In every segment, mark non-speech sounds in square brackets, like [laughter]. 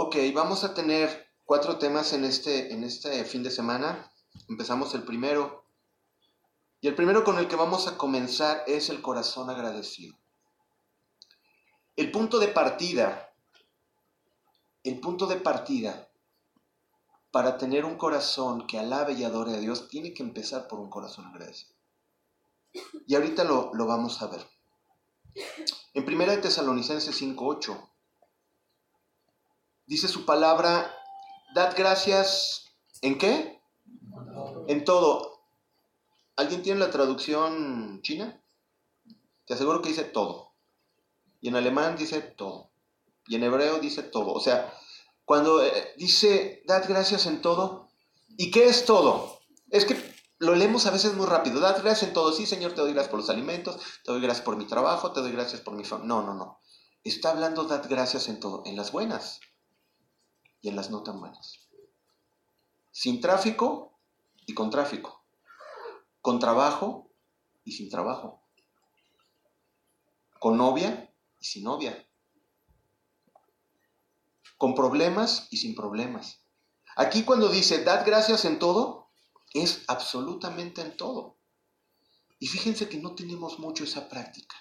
Ok, vamos a tener cuatro temas en este, en este fin de semana. Empezamos el primero. Y el primero con el que vamos a comenzar es el corazón agradecido. El punto de partida, el punto de partida para tener un corazón que alabe y adore a Dios tiene que empezar por un corazón agradecido. Y ahorita lo, lo vamos a ver. En 1 Tesalonicenses 5.8 dice su palabra, dad gracias en qué? En todo. ¿Alguien tiene la traducción china? Te aseguro que dice todo. Y en alemán dice todo. Y en hebreo dice todo. O sea, cuando eh, dice, dad gracias en todo, ¿y qué es todo? Es que lo leemos a veces muy rápido. Dad gracias en todo. Sí, Señor, te doy gracias por los alimentos, te doy gracias por mi trabajo, te doy gracias por mi familia. No, no, no. Está hablando, dad gracias en todo, en las buenas y en las no tan buenas. Sin tráfico y con tráfico. Con trabajo y sin trabajo. Con novia y sin novia. Con problemas y sin problemas. Aquí cuando dice, dad gracias en todo, es absolutamente en todo. Y fíjense que no tenemos mucho esa práctica.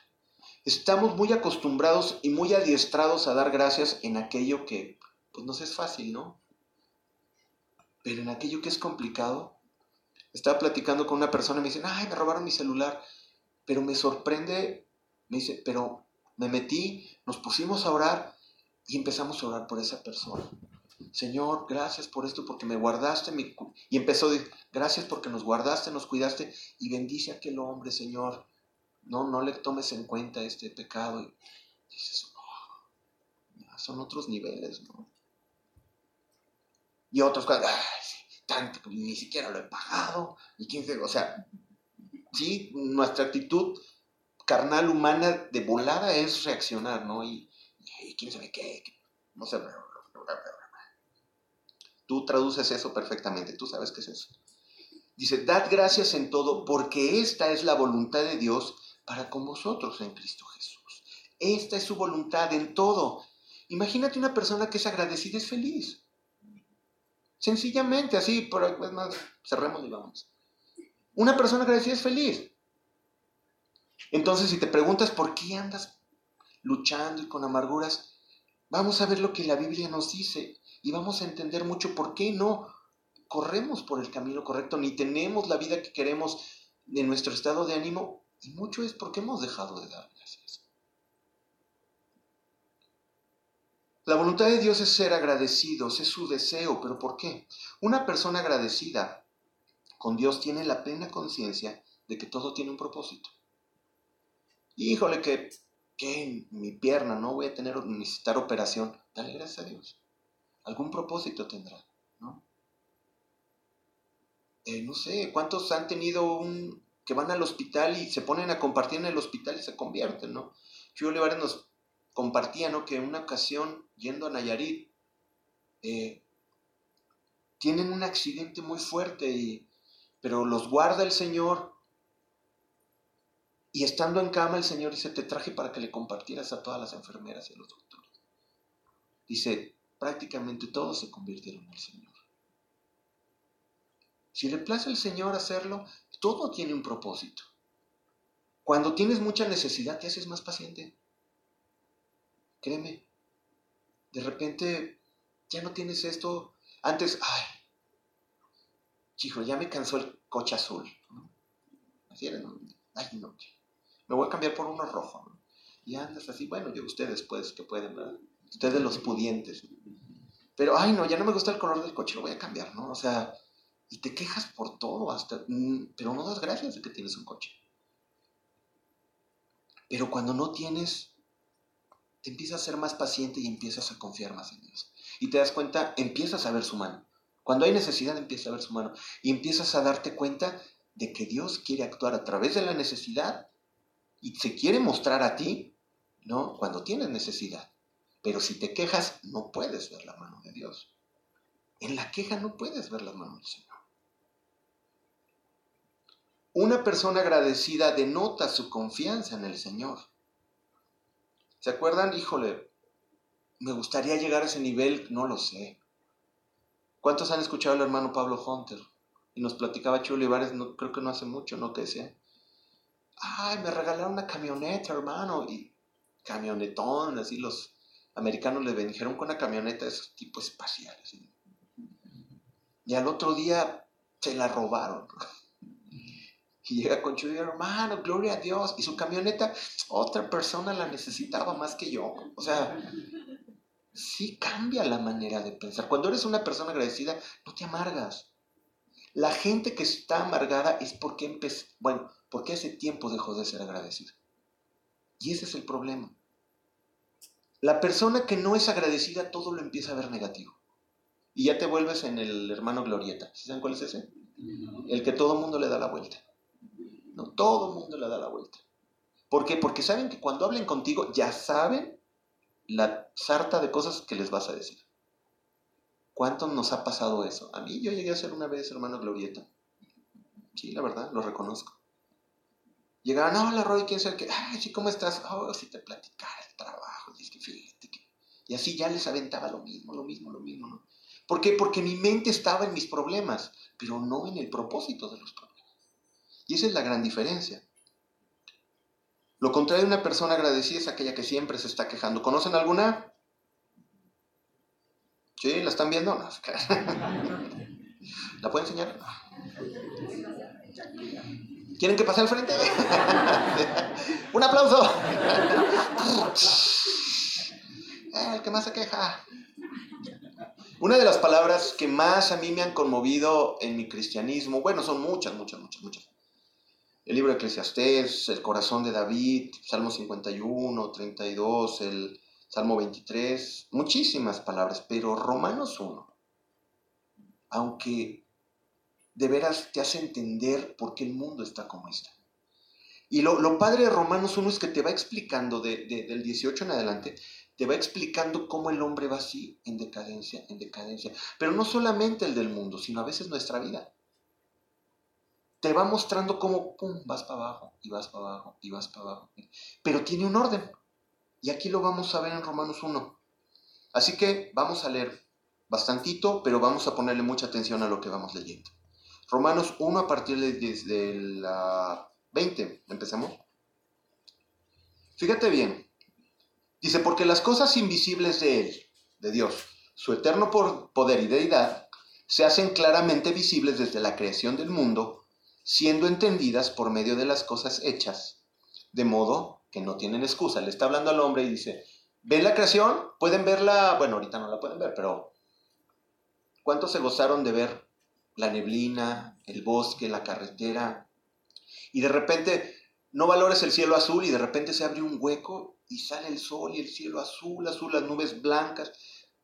Estamos muy acostumbrados y muy adiestrados a dar gracias en aquello que pues nos es fácil, ¿no? Pero en aquello que es complicado, estaba platicando con una persona y me dice, ay, me robaron mi celular, pero me sorprende, me dice, pero me metí, nos pusimos a orar y empezamos a orar por esa persona. Señor, gracias por esto, porque me guardaste. Mi... Y empezó, gracias porque nos guardaste, nos cuidaste y bendice a aquel hombre, Señor. No, no le tomes en cuenta este pecado. Y dices, oh, son otros niveles, ¿no? Y otros, ay, tanto, ni siquiera lo he pagado, y quién o sea, sí, nuestra actitud carnal humana de volada es reaccionar, ¿no? Y, quién sabe qué, no sé. Tú traduces eso perfectamente, tú sabes qué es eso. Dice, dad gracias en todo, porque esta es la voluntad de Dios para con vosotros en Cristo Jesús. Esta es su voluntad en todo. Imagínate una persona que es agradecida, es feliz. Sencillamente, así, por pues más, cerremos y vamos. Una persona agradecida es feliz. Entonces, si te preguntas por qué andas luchando y con amarguras, vamos a ver lo que la Biblia nos dice y vamos a entender mucho por qué no corremos por el camino correcto, ni tenemos la vida que queremos en nuestro estado de ánimo, y mucho es porque hemos dejado de dar gracias. La voluntad de Dios es ser agradecidos, es su deseo, pero ¿por qué? Una persona agradecida con Dios tiene la plena conciencia de que todo tiene un propósito. Híjole, que, que mi pierna no voy a tener necesitar operación. Dale gracias a Dios. Algún propósito tendrá, ¿no? Eh, no sé, ¿cuántos han tenido un que van al hospital y se ponen a compartir en el hospital y se convierten, ¿no? Yo nos compartía, ¿no? Que en una ocasión, yendo a Nayarit, eh, tienen un accidente muy fuerte, y, pero los guarda el Señor. Y estando en cama, el Señor dice, te traje para que le compartieras a todas las enfermeras y a los doctores. Dice, prácticamente todos se convirtieron el Señor. Si le place al Señor hacerlo, todo tiene un propósito. Cuando tienes mucha necesidad, te haces más paciente. Créeme, de repente ya no tienes esto. Antes, ay, chico, ya me cansó el coche azul. Así era, ¿no? Ay, no, me voy a cambiar por uno rojo. Y andas así, bueno, yo ustedes pues que pueden, ¿verdad? Ustedes los pudientes. Pero, ay, no, ya no me gusta el color del coche, lo voy a cambiar, ¿no? O sea, y te quejas por todo, hasta, mm, pero no das gracias de que tienes un coche. Pero cuando no tienes, empiezas a ser más paciente y empiezas a confiar más en Dios. Y te das cuenta, empiezas a ver su mano. Cuando hay necesidad, empiezas a ver su mano. Y empiezas a darte cuenta de que Dios quiere actuar a través de la necesidad y se quiere mostrar a ti, ¿no? Cuando tienes necesidad. Pero si te quejas, no puedes ver la mano de Dios. En la queja no puedes ver la mano del Señor. Una persona agradecida denota su confianza en el Señor. ¿Se acuerdan? Híjole, me gustaría llegar a ese nivel, no lo sé. ¿Cuántos han escuchado al hermano Pablo Hunter? Y nos platicaba Chulo Olivares, creo que no hace mucho, ¿no? Que decía, ay, me regalaron una camioneta, hermano, y camionetón, así los americanos le bendijeron con una camioneta de esos tipos espaciales. Y al otro día se la robaron. Y llega con Chuy, hermano, gloria a Dios. Y su camioneta, otra persona la necesitaba más que yo. O sea, sí cambia la manera de pensar. Cuando eres una persona agradecida, no te amargas. La gente que está amargada es porque empezó, bueno, porque hace tiempo dejó de ser agradecida. Y ese es el problema. La persona que no es agradecida todo lo empieza a ver negativo. Y ya te vuelves en el hermano Glorieta. ¿Saben cuál es ese? El que todo el mundo le da la vuelta. No, todo el mundo le da la vuelta. ¿Por qué? Porque saben que cuando hablen contigo ya saben la sarta de cosas que les vas a decir. ¿Cuánto nos ha pasado eso? A mí yo llegué a ser una vez hermano Glorieta. Sí, la verdad, lo reconozco. Llegaban, hola Roy, ¿quién el que? Ay, sí, ¿cómo estás? Oh, si te platicara el trabajo. Y que fíjate. Y así ya les aventaba lo mismo, lo mismo, lo mismo, ¿no? ¿Por qué? Porque mi mente estaba en mis problemas, pero no en el propósito de los problemas. Y esa es la gran diferencia. Lo contrario de una persona agradecida es aquella que siempre se está quejando. ¿Conocen alguna? ¿Sí? ¿La están viendo? [laughs] ¿La puedo enseñar? ¿Quieren que pase al frente? [laughs] ¡Un aplauso! Eh, [laughs] el que más se queja. Una de las palabras que más a mí me han conmovido en mi cristianismo, bueno, son muchas, muchas, muchas, muchas el libro de Eclesiastés, el corazón de David, Salmo 51, 32, el Salmo 23, muchísimas palabras, pero Romanos 1, aunque de veras te hace entender por qué el mundo está como está. Y lo, padre de Romanos 1 es que te va explicando, del 18 en adelante, te va explicando cómo el hombre va así, en decadencia, en decadencia. Pero no solamente el del mundo, sino a veces nuestra vida te va mostrando cómo, pum, vas para abajo y vas para abajo y vas para abajo. Pero tiene un orden. Y aquí lo vamos a ver en Romanos 1. Así que vamos a leer bastantito, pero vamos a ponerle mucha atención a lo que vamos leyendo. Romanos 1 a partir de desde la 20. ¿Empezamos? Fíjate bien. Dice, porque las cosas invisibles de Él, de Dios, su eterno poder y deidad, se hacen claramente visibles desde la creación del mundo siendo entendidas por medio de las cosas hechas, de modo que no tienen excusa. Le está hablando al hombre y dice, ¿ven la creación? Pueden verla, bueno, ahorita no la pueden ver, pero ¿cuántos se gozaron de ver la neblina, el bosque, la carretera? Y de repente no valores el cielo azul y de repente se abre un hueco y sale el sol y el cielo azul, azul, las nubes blancas.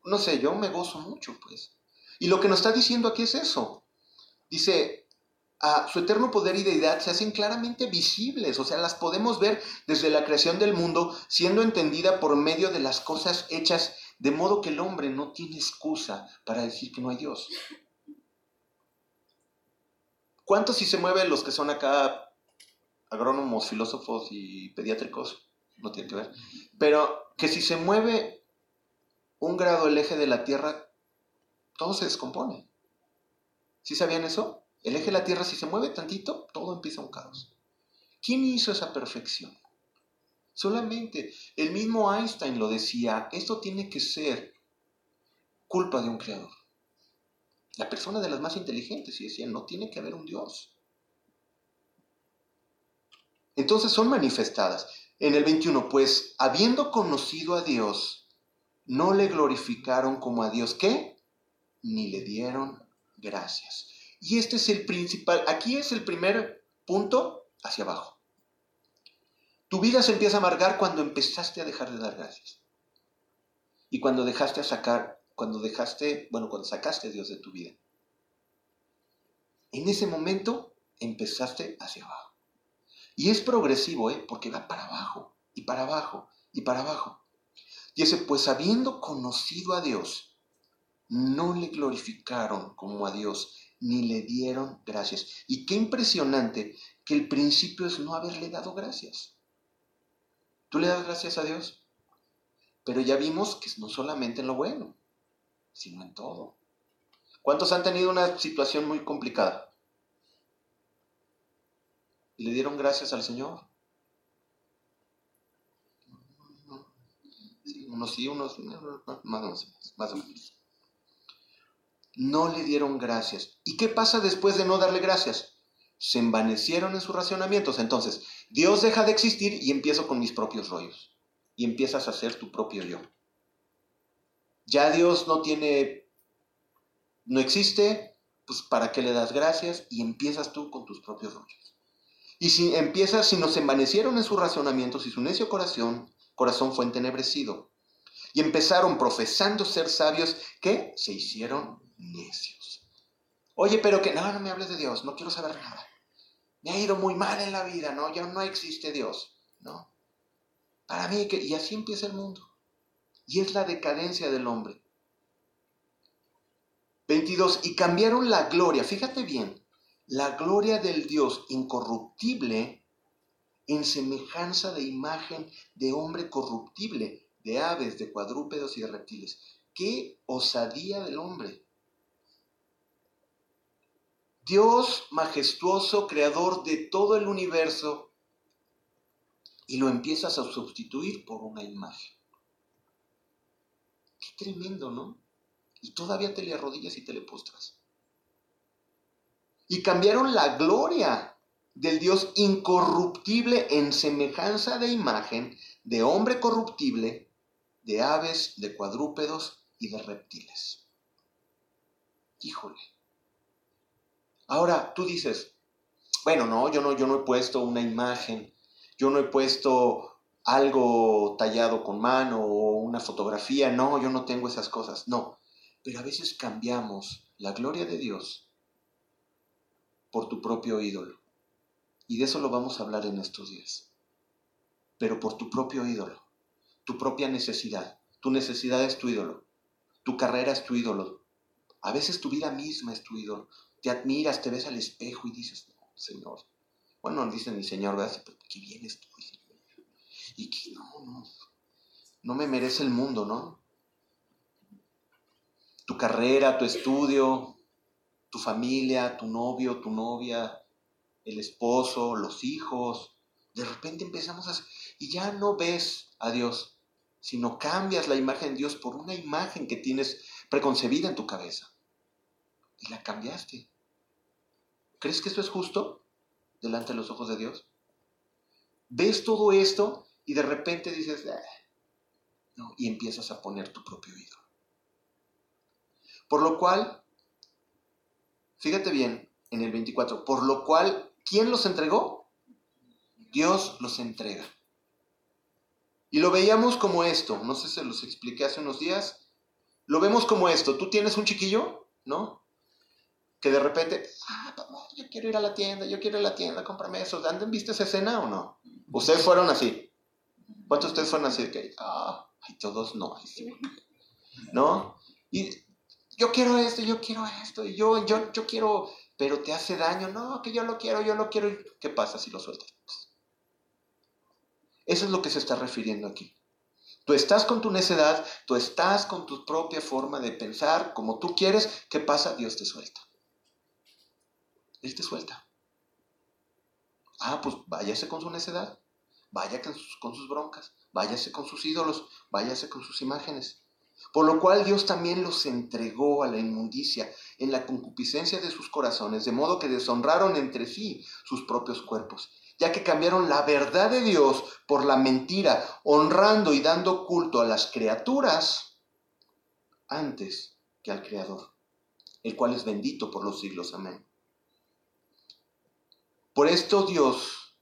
No sé, yo me gozo mucho, pues. Y lo que nos está diciendo aquí es eso. Dice, su eterno poder y deidad se hacen claramente visibles, o sea, las podemos ver desde la creación del mundo, siendo entendida por medio de las cosas hechas, de modo que el hombre no tiene excusa para decir que no hay Dios. ¿Cuántos si se mueven los que son acá agrónomos, filósofos y pediátricos? No tiene que ver. Pero que si se mueve un grado el eje de la Tierra, todo se descompone. ¿Sí sabían eso? El eje de la Tierra, si se mueve tantito, todo empieza un caos. ¿Quién hizo esa perfección? Solamente el mismo Einstein lo decía, esto tiene que ser culpa de un creador. La persona de las más inteligentes y decía, no tiene que haber un Dios. Entonces son manifestadas. En el 21, pues habiendo conocido a Dios, no le glorificaron como a Dios, ¿qué? Ni le dieron gracias. Y este es el principal, aquí es el primer punto hacia abajo. Tu vida se empieza a amargar cuando empezaste a dejar de dar gracias. Y cuando dejaste a sacar, cuando dejaste, bueno, cuando sacaste a Dios de tu vida. En ese momento empezaste hacia abajo. Y es progresivo, ¿eh? porque va para abajo, y para abajo, y para abajo. Y ese, pues habiendo conocido a Dios, no le glorificaron como a Dios, ni le dieron gracias. Y qué impresionante que el principio es no haberle dado gracias. ¿Tú le das gracias a Dios? Pero ya vimos que no solamente en lo bueno, sino en todo. ¿Cuántos han tenido una situación muy complicada? ¿Y le dieron gracias al Señor? unos sí, unos más, más o menos. No le dieron gracias. ¿Y qué pasa después de no darle gracias? Se envanecieron en sus racionamientos. Entonces, Dios deja de existir y empiezo con mis propios rollos. Y empiezas a ser tu propio yo. Ya Dios no tiene, no existe, pues ¿para qué le das gracias? Y empiezas tú con tus propios rollos. Y si empiezas, si nos envanecieron en sus racionamientos y su necio corazón, corazón fue entenebrecido. Y empezaron profesando ser sabios que se hicieron necios. Oye, pero que no, no me hables de Dios, no quiero saber nada. Me ha ido muy mal en la vida, ¿no? Ya no existe Dios, ¿no? Para mí, y así empieza el mundo. Y es la decadencia del hombre. 22. Y cambiaron la gloria, fíjate bien, la gloria del Dios incorruptible en semejanza de imagen de hombre corruptible, de aves, de cuadrúpedos y de reptiles. ¡Qué osadía del hombre! Dios majestuoso, creador de todo el universo, y lo empiezas a sustituir por una imagen. Qué tremendo, ¿no? Y todavía te le arrodillas y te le postras. Y cambiaron la gloria del Dios incorruptible en semejanza de imagen de hombre corruptible, de aves, de cuadrúpedos y de reptiles. Híjole. Ahora tú dices, bueno, no, yo no, yo no he puesto una imagen, yo no he puesto algo tallado con mano o una fotografía, no, yo no tengo esas cosas, no. Pero a veces cambiamos la gloria de Dios por tu propio ídolo. Y de eso lo vamos a hablar en estos días. Pero por tu propio ídolo, tu propia necesidad. Tu necesidad es tu ídolo. Tu carrera es tu ídolo. A veces tu vida misma es tu ídolo. Te admiras, te ves al espejo y dices, no, Señor. Bueno, no dicen ni Señor, ¿verdad? Pero qué bien estoy. Y que no, no. No me merece el mundo, ¿no? Tu carrera, tu estudio, tu familia, tu novio, tu novia, el esposo, los hijos. De repente empezamos a... Y ya no ves a Dios, sino cambias la imagen de Dios por una imagen que tienes preconcebida en tu cabeza. Y la cambiaste. ¿Crees que esto es justo delante de los ojos de Dios? ¿Ves todo esto y de repente dices, ah", no, y empiezas a poner tu propio ídolo? Por lo cual, fíjate bien en el 24, por lo cual ¿Quién los entregó? Dios los entrega. Y lo veíamos como esto, no sé si se los expliqué hace unos días, lo vemos como esto, tú tienes un chiquillo, ¿no? Que de repente, ah, yo quiero ir a la tienda, yo quiero ir a la tienda, cómprame eso. ¿Han visto esa escena o no? Ustedes fueron así. ¿Cuántos de ustedes fueron así? Que, ah, ay, todos no. ¿No? Y yo quiero esto, yo quiero esto, y yo, yo, yo quiero pero te hace daño. No, que yo lo quiero, yo lo quiero. ¿Qué pasa si lo sueltas? Eso es lo que se está refiriendo aquí. Tú estás con tu necedad, tú estás con tu propia forma de pensar, como tú quieres. ¿Qué pasa? Dios te suelta. Él te suelta. Ah, pues váyase con su necedad, vaya con sus, con sus broncas, váyase con sus ídolos, váyase con sus imágenes. Por lo cual Dios también los entregó a la inmundicia en la concupiscencia de sus corazones, de modo que deshonraron entre sí sus propios cuerpos, ya que cambiaron la verdad de Dios por la mentira, honrando y dando culto a las criaturas antes que al Creador, el cual es bendito por los siglos. Amén. Por esto Dios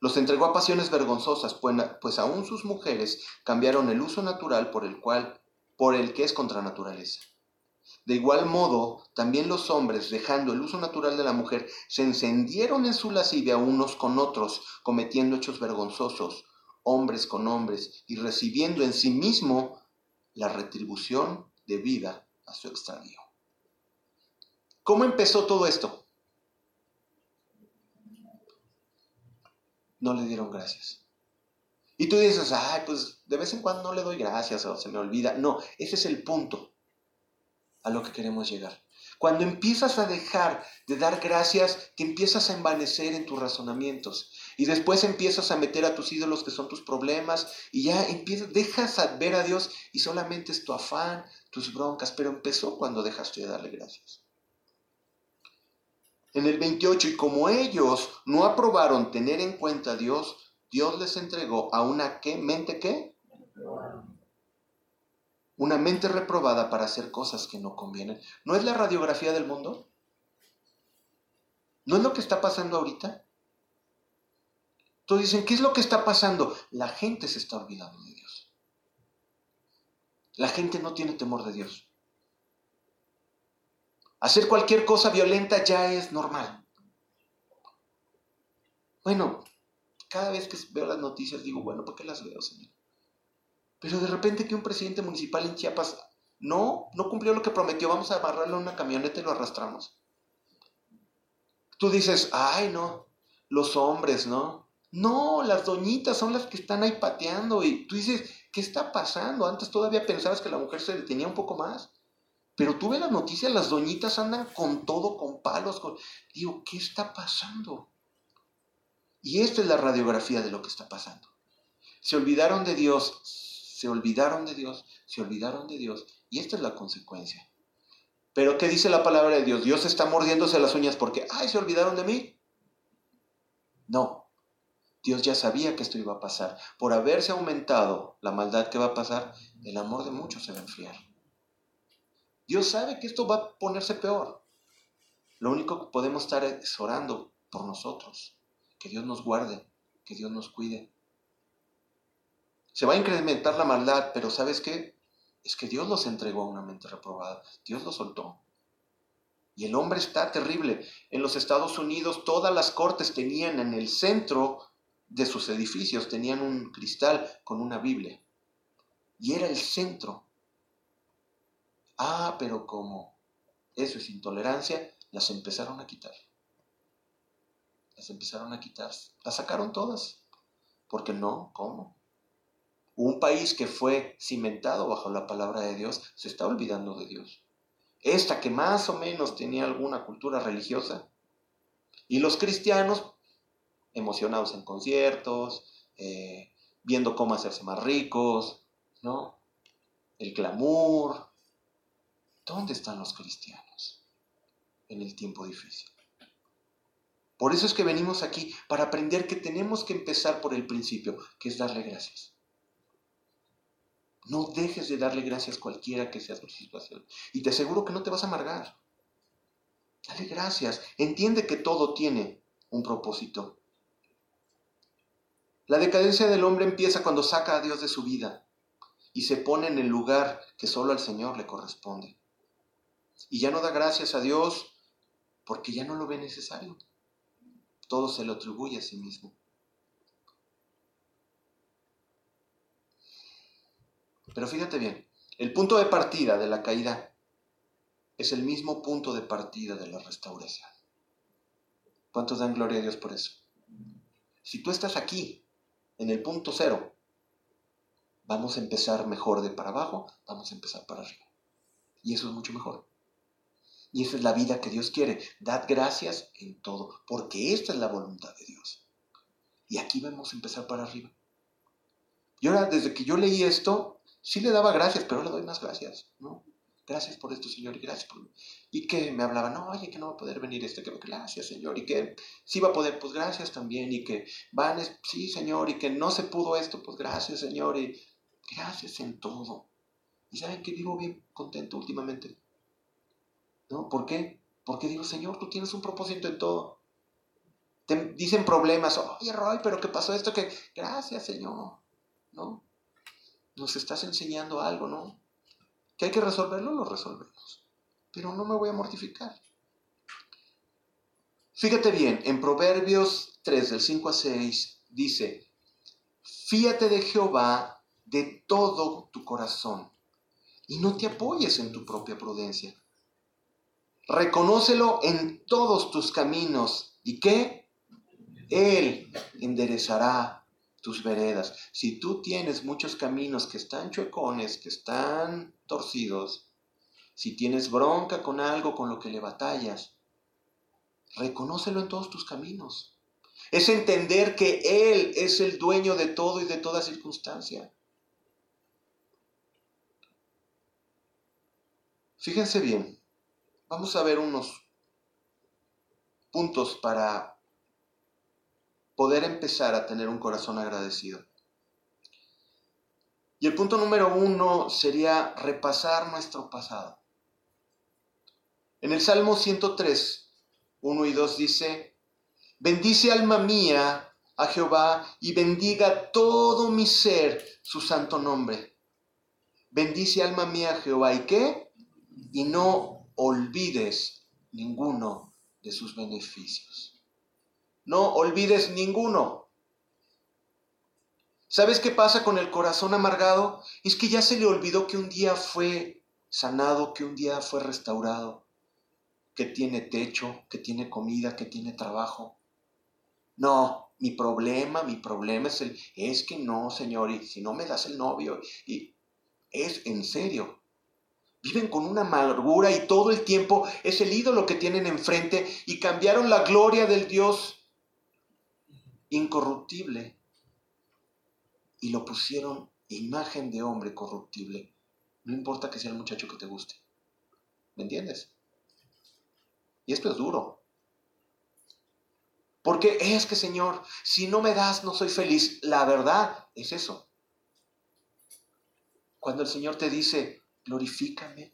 los entregó a pasiones vergonzosas, pues, pues aún sus mujeres cambiaron el uso natural por el cual, por el que es contra naturaleza. De igual modo, también los hombres, dejando el uso natural de la mujer, se encendieron en su lascivia unos con otros, cometiendo hechos vergonzosos, hombres con hombres, y recibiendo en sí mismo la retribución de vida a su extravío. ¿Cómo empezó todo esto? No le dieron gracias. Y tú dices, ay, pues de vez en cuando no le doy gracias o se me olvida. No, ese es el punto a lo que queremos llegar. Cuando empiezas a dejar de dar gracias, te empiezas a envanecer en tus razonamientos. Y después empiezas a meter a tus ídolos que son tus problemas. Y ya empiezas, dejas a ver a Dios y solamente es tu afán, tus broncas. Pero empezó cuando dejaste de darle gracias. En el 28, y como ellos no aprobaron tener en cuenta a Dios, Dios les entregó a una ¿qué? mente qué? Una mente reprobada para hacer cosas que no convienen. ¿No es la radiografía del mundo? ¿No es lo que está pasando ahorita? Todos dicen, ¿qué es lo que está pasando? La gente se está olvidando de Dios. La gente no tiene temor de Dios. Hacer cualquier cosa violenta ya es normal. Bueno, cada vez que veo las noticias digo, bueno, ¿por qué las veo, Señor? Pero de repente que un presidente municipal en Chiapas no, no cumplió lo que prometió, vamos a amarrarlo en una camioneta y lo arrastramos. Tú dices, ay, no, los hombres, ¿no? No, las doñitas son las que están ahí pateando y tú dices, ¿qué está pasando? Antes todavía pensabas que la mujer se detenía un poco más. Pero tú ves las noticias, las doñitas andan con todo, con palos, con... Digo, ¿qué está pasando? Y esta es la radiografía de lo que está pasando. Se olvidaron de Dios, se olvidaron de Dios, se olvidaron de Dios. Y esta es la consecuencia. Pero ¿qué dice la palabra de Dios? Dios está mordiéndose las uñas porque, ay, se olvidaron de mí. No, Dios ya sabía que esto iba a pasar. Por haberse aumentado la maldad que va a pasar, el amor de muchos se va a enfriar. Dios sabe que esto va a ponerse peor. Lo único que podemos estar es orando por nosotros que Dios nos guarde, que Dios nos cuide. Se va a incrementar la maldad, pero ¿sabes qué? Es que Dios los entregó a una mente reprobada, Dios los soltó. Y el hombre está terrible. En los Estados Unidos todas las cortes tenían en el centro de sus edificios, tenían un cristal con una Biblia. Y era el centro. Ah, pero como eso es intolerancia, las empezaron a quitar empezaron a quitar. Las sacaron todas. Porque no, ¿cómo? Un país que fue cimentado bajo la palabra de Dios se está olvidando de Dios. Esta que más o menos tenía alguna cultura religiosa. Y los cristianos, emocionados en conciertos, eh, viendo cómo hacerse más ricos, ¿no? El clamor. ¿Dónde están los cristianos en el tiempo difícil? Por eso es que venimos aquí, para aprender que tenemos que empezar por el principio, que es darle gracias. No dejes de darle gracias cualquiera que sea tu situación. Y te aseguro que no te vas a amargar. Dale gracias. Entiende que todo tiene un propósito. La decadencia del hombre empieza cuando saca a Dios de su vida y se pone en el lugar que solo al Señor le corresponde. Y ya no da gracias a Dios porque ya no lo ve necesario todo se lo atribuye a sí mismo. Pero fíjate bien, el punto de partida de la caída es el mismo punto de partida de la restauración. ¿Cuántos dan gloria a Dios por eso? Si tú estás aquí, en el punto cero, vamos a empezar mejor de para abajo, vamos a empezar para arriba. Y eso es mucho mejor. Y esa es la vida que Dios quiere. Dad gracias en todo, porque esta es la voluntad de Dios. Y aquí vamos a empezar para arriba. Y ahora, desde que yo leí esto, sí le daba gracias, pero le doy más gracias, ¿no? Gracias por esto, Señor, y gracias por... Y que me hablaban, no, oye, que no va a poder venir este, que gracias, Señor, y que sí va a poder, pues gracias también, y que van, sí, Señor, y que no se pudo esto, pues gracias, Señor, y gracias en todo. Y saben que vivo bien contento últimamente. ¿No? ¿Por qué? Porque digo, Señor, tú tienes un propósito en todo. Te dicen problemas, oye Roy, pero ¿qué pasó esto? Que gracias, Señor. ¿No? Nos estás enseñando algo, ¿no? Que hay que resolverlo, lo resolvemos. Pero no me voy a mortificar. Fíjate bien, en Proverbios 3, del 5 a 6, dice, fíate de Jehová de todo tu corazón y no te apoyes en tu propia prudencia. Reconócelo en todos tus caminos. ¿Y qué? Él enderezará tus veredas. Si tú tienes muchos caminos que están chuecones, que están torcidos, si tienes bronca con algo con lo que le batallas, reconócelo en todos tus caminos. Es entender que Él es el dueño de todo y de toda circunstancia. Fíjense bien, vamos a ver unos puntos para poder empezar a tener un corazón agradecido. Y el punto número uno sería repasar nuestro pasado. En el Salmo 103, 1 y 2 dice, bendice alma mía a Jehová y bendiga todo mi ser su santo nombre. Bendice alma mía a Jehová y qué? Y no olvides ninguno de sus beneficios. No olvides ninguno. ¿Sabes qué pasa con el corazón amargado? Es que ya se le olvidó que un día fue sanado, que un día fue restaurado, que tiene techo, que tiene comida, que tiene trabajo. No, mi problema, mi problema es el, es que no, Señor, y si no me das el novio, y es en serio, Viven con una amargura y todo el tiempo es el ídolo que tienen enfrente y cambiaron la gloria del Dios incorruptible y lo pusieron imagen de hombre corruptible. No importa que sea el muchacho que te guste. ¿Me entiendes? Y esto es duro. Porque es que, Señor, si no me das, no soy feliz. La verdad es eso. Cuando el Señor te dice, glorifícame.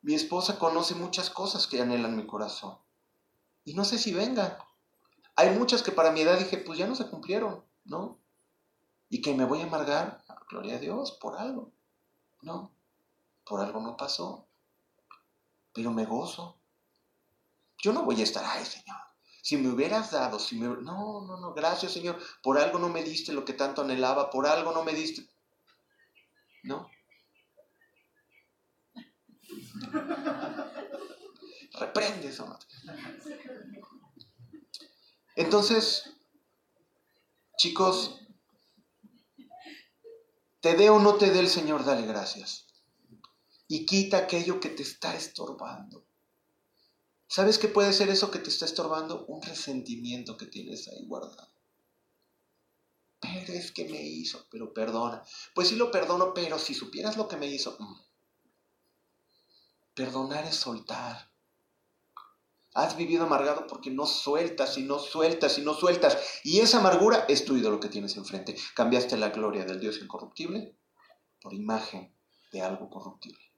Mi esposa conoce muchas cosas que anhelan mi corazón. Y no sé si venga. Hay muchas que para mi edad dije, pues ya no se cumplieron, ¿no? Y que me voy a amargar, gloria a Dios, por algo. No, por algo no pasó. Pero me gozo. Yo no voy a estar, ay Señor, si me hubieras dado, si me... No, no, no, gracias Señor, por algo no me diste lo que tanto anhelaba, por algo no me diste... ¿No? Reprende eso. Entonces, chicos, te dé o no te dé el Señor, dale gracias. Y quita aquello que te está estorbando. ¿Sabes qué puede ser eso que te está estorbando? Un resentimiento que tienes ahí guardado pero es que me hizo, pero perdona. Pues sí lo perdono, pero si supieras lo que me hizo, mm. perdonar es soltar. Has vivido amargado porque no sueltas y no sueltas y no sueltas. Y esa amargura es tu ídolo que tienes enfrente. Cambiaste la gloria del Dios incorruptible por imagen de algo corruptible.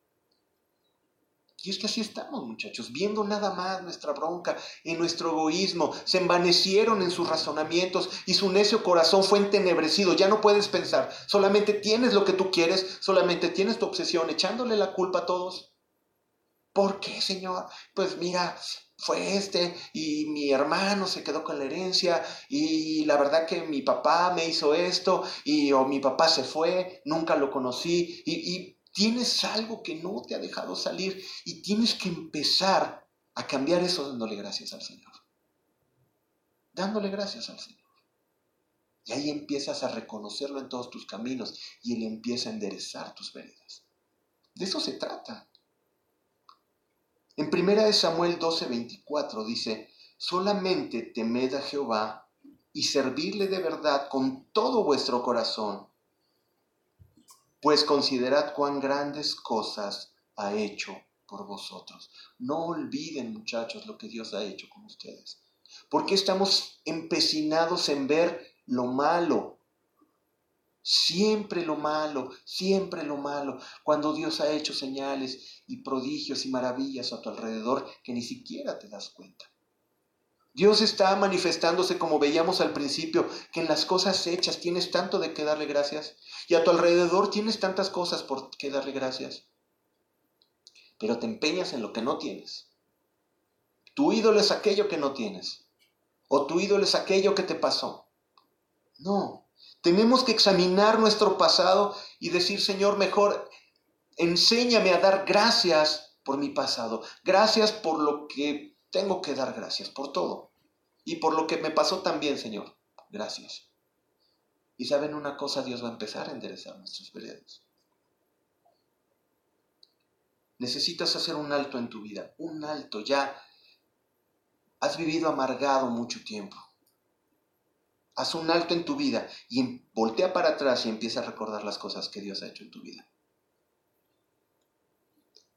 Y es que así estamos, muchachos, viendo nada más nuestra bronca y nuestro egoísmo. Se envanecieron en sus razonamientos y su necio corazón fue entenebrecido. Ya no puedes pensar, solamente tienes lo que tú quieres, solamente tienes tu obsesión, echándole la culpa a todos. ¿Por qué, Señor? Pues mira, fue este y mi hermano se quedó con la herencia y la verdad que mi papá me hizo esto y o mi papá se fue, nunca lo conocí y, y Tienes algo que no te ha dejado salir y tienes que empezar a cambiar eso dándole gracias al Señor. Dándole gracias al Señor. Y ahí empiezas a reconocerlo en todos tus caminos y Él empieza a enderezar tus veredas. De eso se trata. En 1 Samuel 12:24 dice, solamente temed a Jehová y servirle de verdad con todo vuestro corazón pues considerad cuán grandes cosas ha hecho por vosotros. No olviden, muchachos, lo que Dios ha hecho con ustedes. Porque estamos empecinados en ver lo malo? Siempre lo malo, siempre lo malo, cuando Dios ha hecho señales y prodigios y maravillas a tu alrededor que ni siquiera te das cuenta. Dios está manifestándose como veíamos al principio, que en las cosas hechas tienes tanto de qué darle gracias y a tu alrededor tienes tantas cosas por qué darle gracias. Pero te empeñas en lo que no tienes. Tu ídolo es aquello que no tienes. O tu ídolo es aquello que te pasó. No, tenemos que examinar nuestro pasado y decir, Señor, mejor enséñame a dar gracias por mi pasado. Gracias por lo que tengo que dar gracias por todo. Y por lo que me pasó también, Señor, gracias. Y saben una cosa, Dios va a empezar a enderezar nuestros veredas. Necesitas hacer un alto en tu vida, un alto. Ya has vivido amargado mucho tiempo. Haz un alto en tu vida y voltea para atrás y empieza a recordar las cosas que Dios ha hecho en tu vida.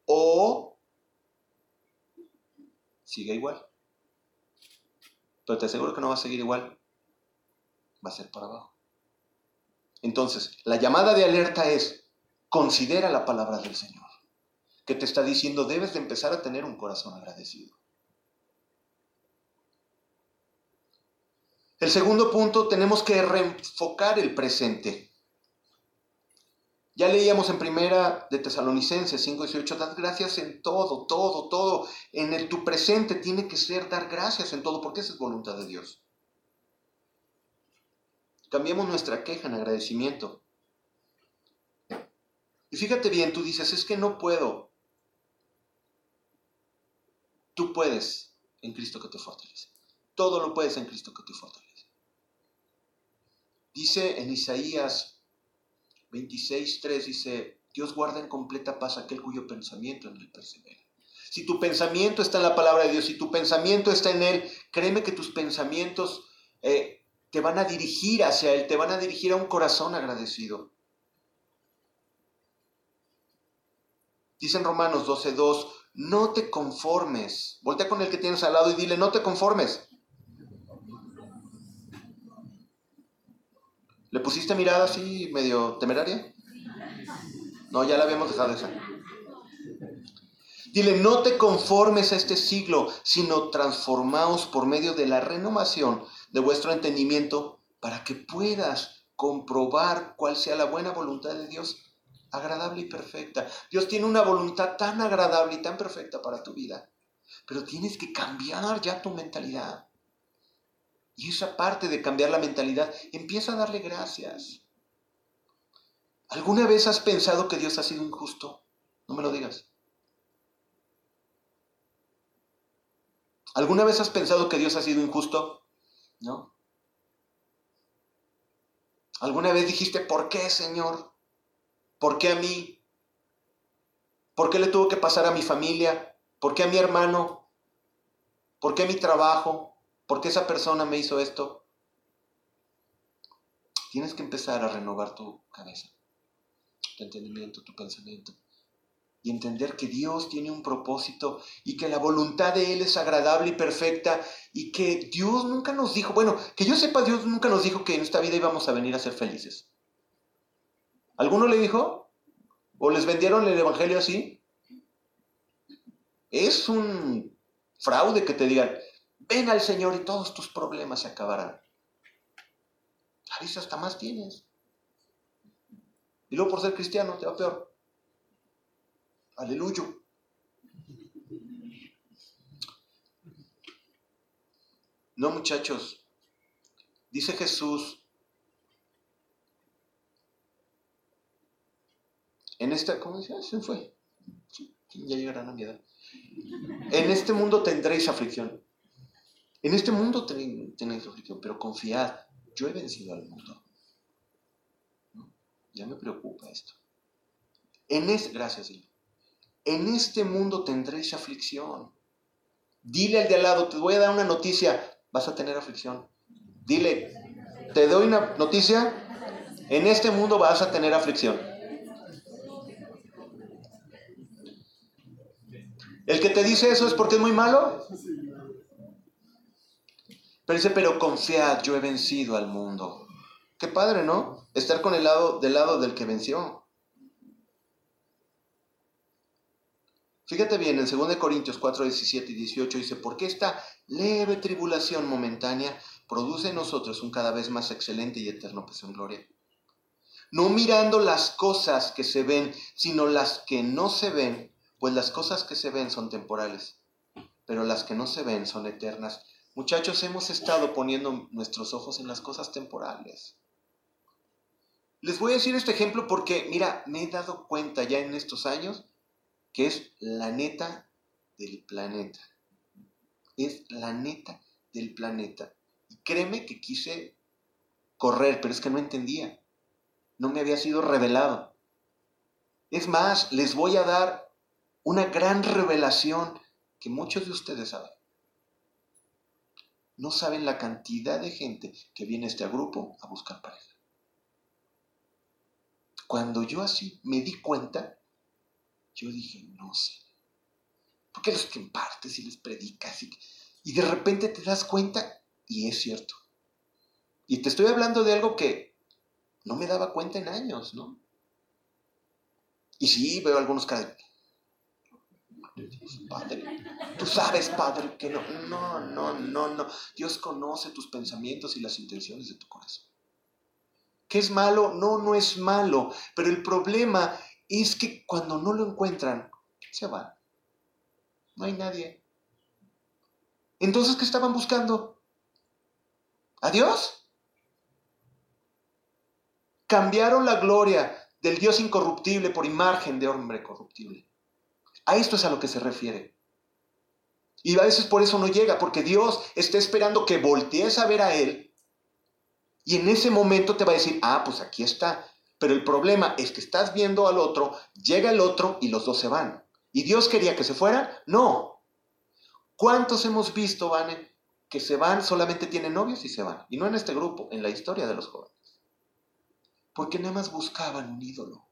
O sigue igual. Pero te aseguro que no va a seguir igual. Va a ser para abajo. Entonces, la llamada de alerta es, considera la palabra del Señor, que te está diciendo, debes de empezar a tener un corazón agradecido. El segundo punto, tenemos que reenfocar el presente. Ya leíamos en primera de Tesalonicenses 5, 18, dad gracias en todo, todo, todo. En el tu presente tiene que ser dar gracias en todo, porque esa es voluntad de Dios. Cambiemos nuestra queja en agradecimiento. Y fíjate bien, tú dices, es que no puedo. Tú puedes en Cristo que te fortalece. Todo lo puedes en Cristo que te fortalece. Dice en Isaías 26, 3, dice, Dios guarda en completa paz aquel cuyo pensamiento en él persevera. Si tu pensamiento está en la palabra de Dios, si tu pensamiento está en Él, créeme que tus pensamientos eh, te van a dirigir hacia Él, te van a dirigir a un corazón agradecido. Dice en Romanos 12.2, no te conformes. Voltea con el que tienes al lado y dile, no te conformes. ¿Le pusiste mirada así medio temeraria? No, ya la habíamos dejado esa. Dile, no te conformes a este siglo, sino transformaos por medio de la renovación de vuestro entendimiento para que puedas comprobar cuál sea la buena voluntad de Dios, agradable y perfecta. Dios tiene una voluntad tan agradable y tan perfecta para tu vida, pero tienes que cambiar ya tu mentalidad. Y esa parte de cambiar la mentalidad, empieza a darle gracias. ¿Alguna vez has pensado que Dios ha sido injusto? No me lo digas. ¿Alguna vez has pensado que Dios ha sido injusto? ¿No? ¿Alguna vez dijiste, ¿por qué, Señor? ¿Por qué a mí? ¿Por qué le tuvo que pasar a mi familia? ¿Por qué a mi hermano? ¿Por qué a mi trabajo? ¿Por qué esa persona me hizo esto? Tienes que empezar a renovar tu cabeza, tu entendimiento, tu pensamiento y entender que Dios tiene un propósito y que la voluntad de Él es agradable y perfecta y que Dios nunca nos dijo, bueno, que yo sepa, Dios nunca nos dijo que en esta vida íbamos a venir a ser felices. ¿Alguno le dijo? ¿O les vendieron el Evangelio así? Es un fraude que te digan, ven al Señor y todos tus problemas se acabarán. A veces hasta más tienes. Y luego por ser cristiano te va peor. Aleluya. No, muchachos. Dice Jesús en esta, ¿cómo dice? Se fue. ya llegarán a mi edad. En este mundo tendréis aflicción. En este mundo tenéis, aflicción, pero confiad, yo he vencido al mundo. Ya me preocupa esto. En es, gracias, Señor en este mundo tendréis aflicción. Dile al de al lado, te voy a dar una noticia, vas a tener aflicción. Dile, te doy una noticia, en este mundo vas a tener aflicción. ¿El que te dice eso es porque es muy malo? Pero dice, pero confiad, yo he vencido al mundo. Qué padre, ¿no? Estar con el lado del lado del que venció. Fíjate bien, en 2 Corintios 4, 17 y 18 dice, porque esta leve tribulación momentánea produce en nosotros un cada vez más excelente y eterno peso en gloria. No mirando las cosas que se ven, sino las que no se ven, pues las cosas que se ven son temporales, pero las que no se ven son eternas. Muchachos, hemos estado poniendo nuestros ojos en las cosas temporales. Les voy a decir este ejemplo porque, mira, me he dado cuenta ya en estos años que es la neta del planeta. Es la neta del planeta. Y créeme que quise correr, pero es que no entendía. No me había sido revelado. Es más, les voy a dar una gran revelación que muchos de ustedes saben. No saben la cantidad de gente que viene a este grupo a buscar pareja. Cuando yo así me di cuenta, yo dije, no sé. Porque los que impartes y les predicas y, de repente te das cuenta y es cierto. Y te estoy hablando de algo que no me daba cuenta en años, ¿no? Y sí, veo algunos casos. Padre, tú sabes, Padre, que no, no, no, no, no. Dios conoce tus pensamientos y las intenciones de tu corazón. ¿Qué es malo? No, no es malo. Pero el problema es que cuando no lo encuentran, se van. No hay nadie. Entonces, ¿qué estaban buscando? ¿A Dios? Cambiaron la gloria del Dios incorruptible por imagen de hombre corruptible. A esto es a lo que se refiere. Y a veces por eso no llega, porque Dios está esperando que voltees a ver a Él y en ese momento te va a decir, ah, pues aquí está. Pero el problema es que estás viendo al otro, llega el otro y los dos se van. ¿Y Dios quería que se fueran? No. ¿Cuántos hemos visto, Vane, que se van, solamente tienen novios y se van? Y no en este grupo, en la historia de los jóvenes porque nada más buscaban un ídolo.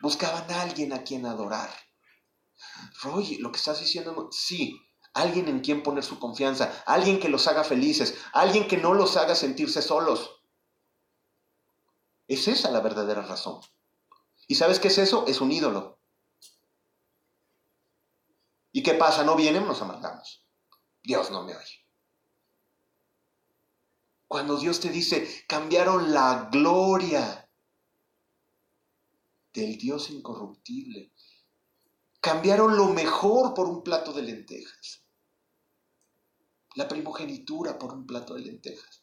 Buscaban a alguien a quien adorar. Oye, lo que estás diciendo, sí, alguien en quien poner su confianza, alguien que los haga felices, alguien que no los haga sentirse solos. Es esa la verdadera razón. ¿Y sabes qué es eso? Es un ídolo. ¿Y qué pasa? No vienen, nos amargamos. Dios no me oye. Cuando Dios te dice, cambiaron la gloria del Dios incorruptible. Cambiaron lo mejor por un plato de lentejas. La primogenitura por un plato de lentejas.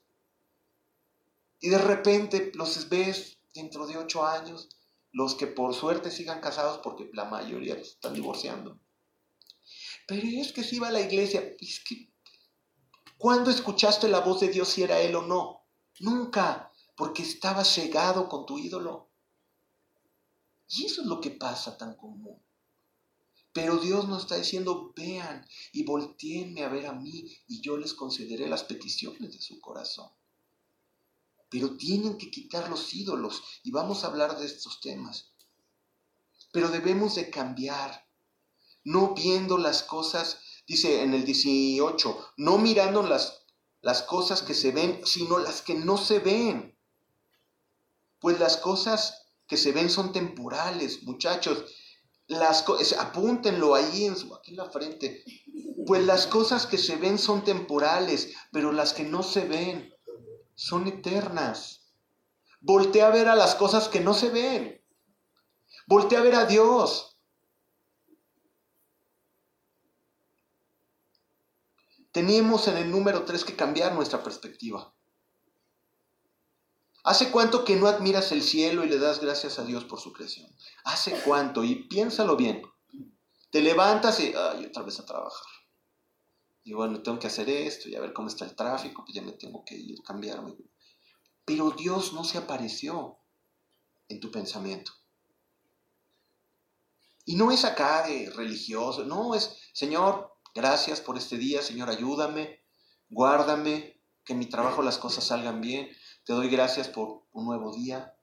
Y de repente los ves dentro de ocho años, los que por suerte sigan casados porque la mayoría los están divorciando. Pero es que si va a la iglesia, es que ¿Cuándo escuchaste la voz de Dios si era Él o no? Nunca, porque estaba cegado con tu ídolo. Y eso es lo que pasa tan común. Pero Dios nos está diciendo, vean y volteenme a ver a mí y yo les concederé las peticiones de su corazón. Pero tienen que quitar los ídolos y vamos a hablar de estos temas. Pero debemos de cambiar, no viendo las cosas Dice en el 18, no mirando las, las cosas que se ven, sino las que no se ven. Pues las cosas que se ven son temporales, muchachos. Las apúntenlo ahí en aquí en la frente. Pues las cosas que se ven son temporales, pero las que no se ven son eternas. Voltea a ver a las cosas que no se ven. Voltea a ver a Dios. Tenemos en el número 3 que cambiar nuestra perspectiva. ¿Hace cuánto que no admiras el cielo y le das gracias a Dios por su creación? ¿Hace cuánto? Y piénsalo bien. Te levantas y, ay, otra vez a trabajar. Y bueno, tengo que hacer esto y a ver cómo está el tráfico, pues ya me tengo que ir, cambiarme. Pero Dios no se apareció en tu pensamiento. Y no es acá de religioso, no, es, Señor, Gracias por este día, Señor, ayúdame, guárdame, que en mi trabajo las cosas salgan bien. Te doy gracias por un nuevo día.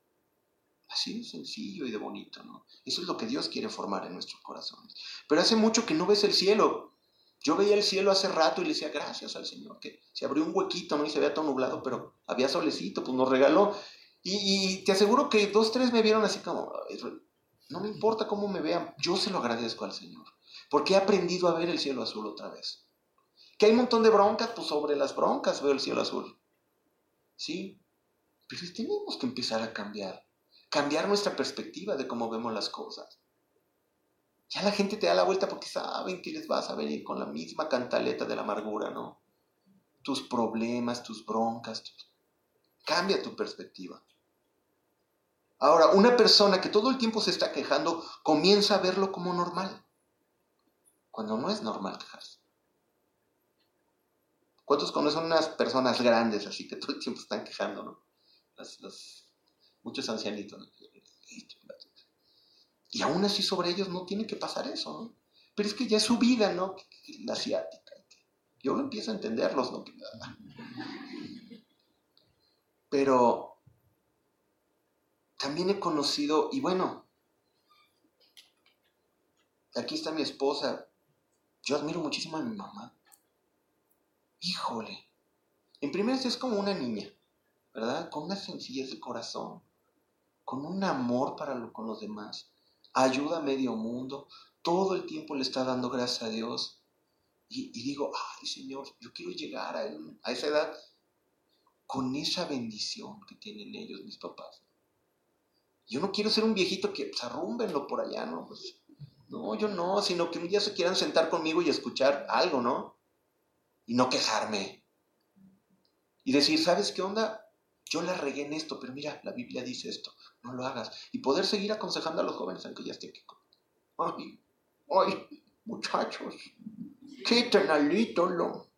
Así de sencillo y de bonito, ¿no? Eso es lo que Dios quiere formar en nuestros corazones. Pero hace mucho que no ves el cielo. Yo veía el cielo hace rato y le decía gracias al Señor, que se abrió un huequito, ¿no? Y se veía todo nublado, pero había solecito, pues nos regaló. Y, y te aseguro que dos, tres me vieron así como, no me importa cómo me vean, yo se lo agradezco al Señor porque he aprendido a ver el cielo azul otra vez. Que hay un montón de broncas, pues sobre las broncas veo el cielo azul. Sí, pero tenemos que empezar a cambiar, cambiar nuestra perspectiva de cómo vemos las cosas. Ya la gente te da la vuelta porque saben que les vas a venir con la misma cantaleta de la amargura, ¿no? Tus problemas, tus broncas. Cambia tu perspectiva. Ahora, una persona que todo el tiempo se está quejando comienza a verlo como normal cuando no es normal quejarse. ¿Cuántos conocen unas personas grandes así que todo el tiempo están quejando, ¿no? Muchos ancianitos. Y aún así sobre ellos no tiene que pasar eso, ¿no? Pero es que ya es su vida, ¿no? La asiática. Yo lo empiezo a entenderlos, ¿no? Pero también he conocido, y bueno, aquí está mi esposa. Yo admiro muchísimo a mi mamá. Híjole. En primer es como una niña, ¿verdad? Con una sencillez de corazón, con un amor para con los demás. Ayuda a medio mundo. Todo el tiempo le está dando gracias a Dios. Y, digo, ay Señor, yo quiero llegar a, esa edad con esa bendición que tienen ellos, mis papás. Yo no quiero ser un viejito que pues, arrúmbenlo por allá, ¿no? Pues, no, yo no, sino que un día se quieran sentar conmigo y escuchar algo, ¿no? Y no quejarme. Y decir, ¿sabes qué onda? Yo la regué en esto, pero mira, la Biblia dice esto, no lo hagas. Y poder seguir aconsejando a los jóvenes, aunque ya esté aquí. Ay, ay, muchachos, quiten al ídolo.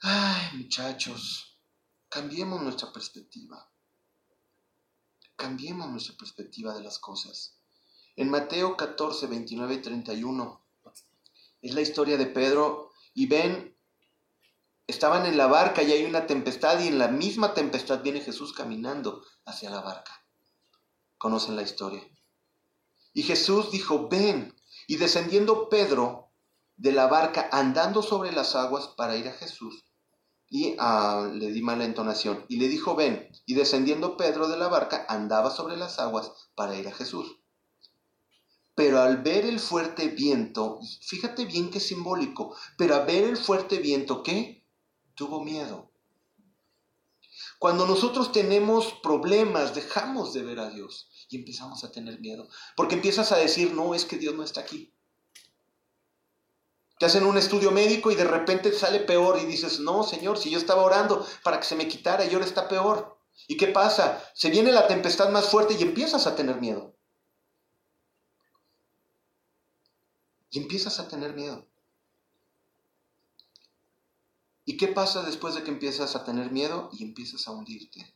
Ay, muchachos, cambiemos nuestra perspectiva. Cambiemos nuestra perspectiva de las cosas. En Mateo 14, 29 y 31 es la historia de Pedro y ven, estaban en la barca y hay una tempestad y en la misma tempestad viene Jesús caminando hacia la barca. Conocen la historia. Y Jesús dijo, ven. Y descendiendo Pedro de la barca andando sobre las aguas para ir a Jesús, y ah, le di mala entonación, y le dijo, ven, y descendiendo Pedro de la barca, andaba sobre las aguas para ir a Jesús. Pero al ver el fuerte viento, fíjate bien qué simbólico, pero al ver el fuerte viento, ¿qué? Tuvo miedo. Cuando nosotros tenemos problemas, dejamos de ver a Dios y empezamos a tener miedo, porque empiezas a decir, no, es que Dios no está aquí. Te hacen un estudio médico y de repente sale peor y dices, no, Señor, si yo estaba orando para que se me quitara y ahora está peor. ¿Y qué pasa? Se viene la tempestad más fuerte y empiezas a tener miedo. Y empiezas a tener miedo. ¿Y qué pasa después de que empiezas a tener miedo y empiezas a hundirte?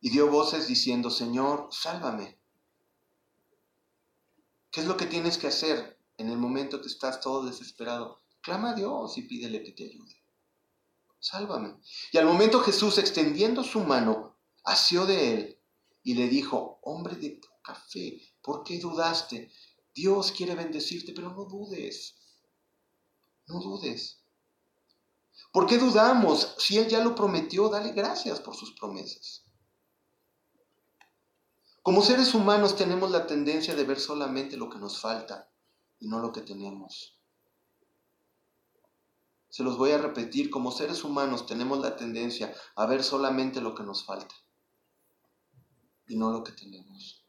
Y dio voces diciendo, Señor, sálvame. ¿Qué es lo que tienes que hacer? en el momento que estás todo desesperado, clama a Dios y pídele que te ayude. Sálvame. Y al momento Jesús, extendiendo su mano, asió de él y le dijo, hombre de poca fe, ¿por qué dudaste? Dios quiere bendecirte, pero no dudes. No dudes. ¿Por qué dudamos? Si Él ya lo prometió, dale gracias por sus promesas. Como seres humanos tenemos la tendencia de ver solamente lo que nos falta y no lo que tenemos. Se los voy a repetir, como seres humanos tenemos la tendencia a ver solamente lo que nos falta y no lo que tenemos.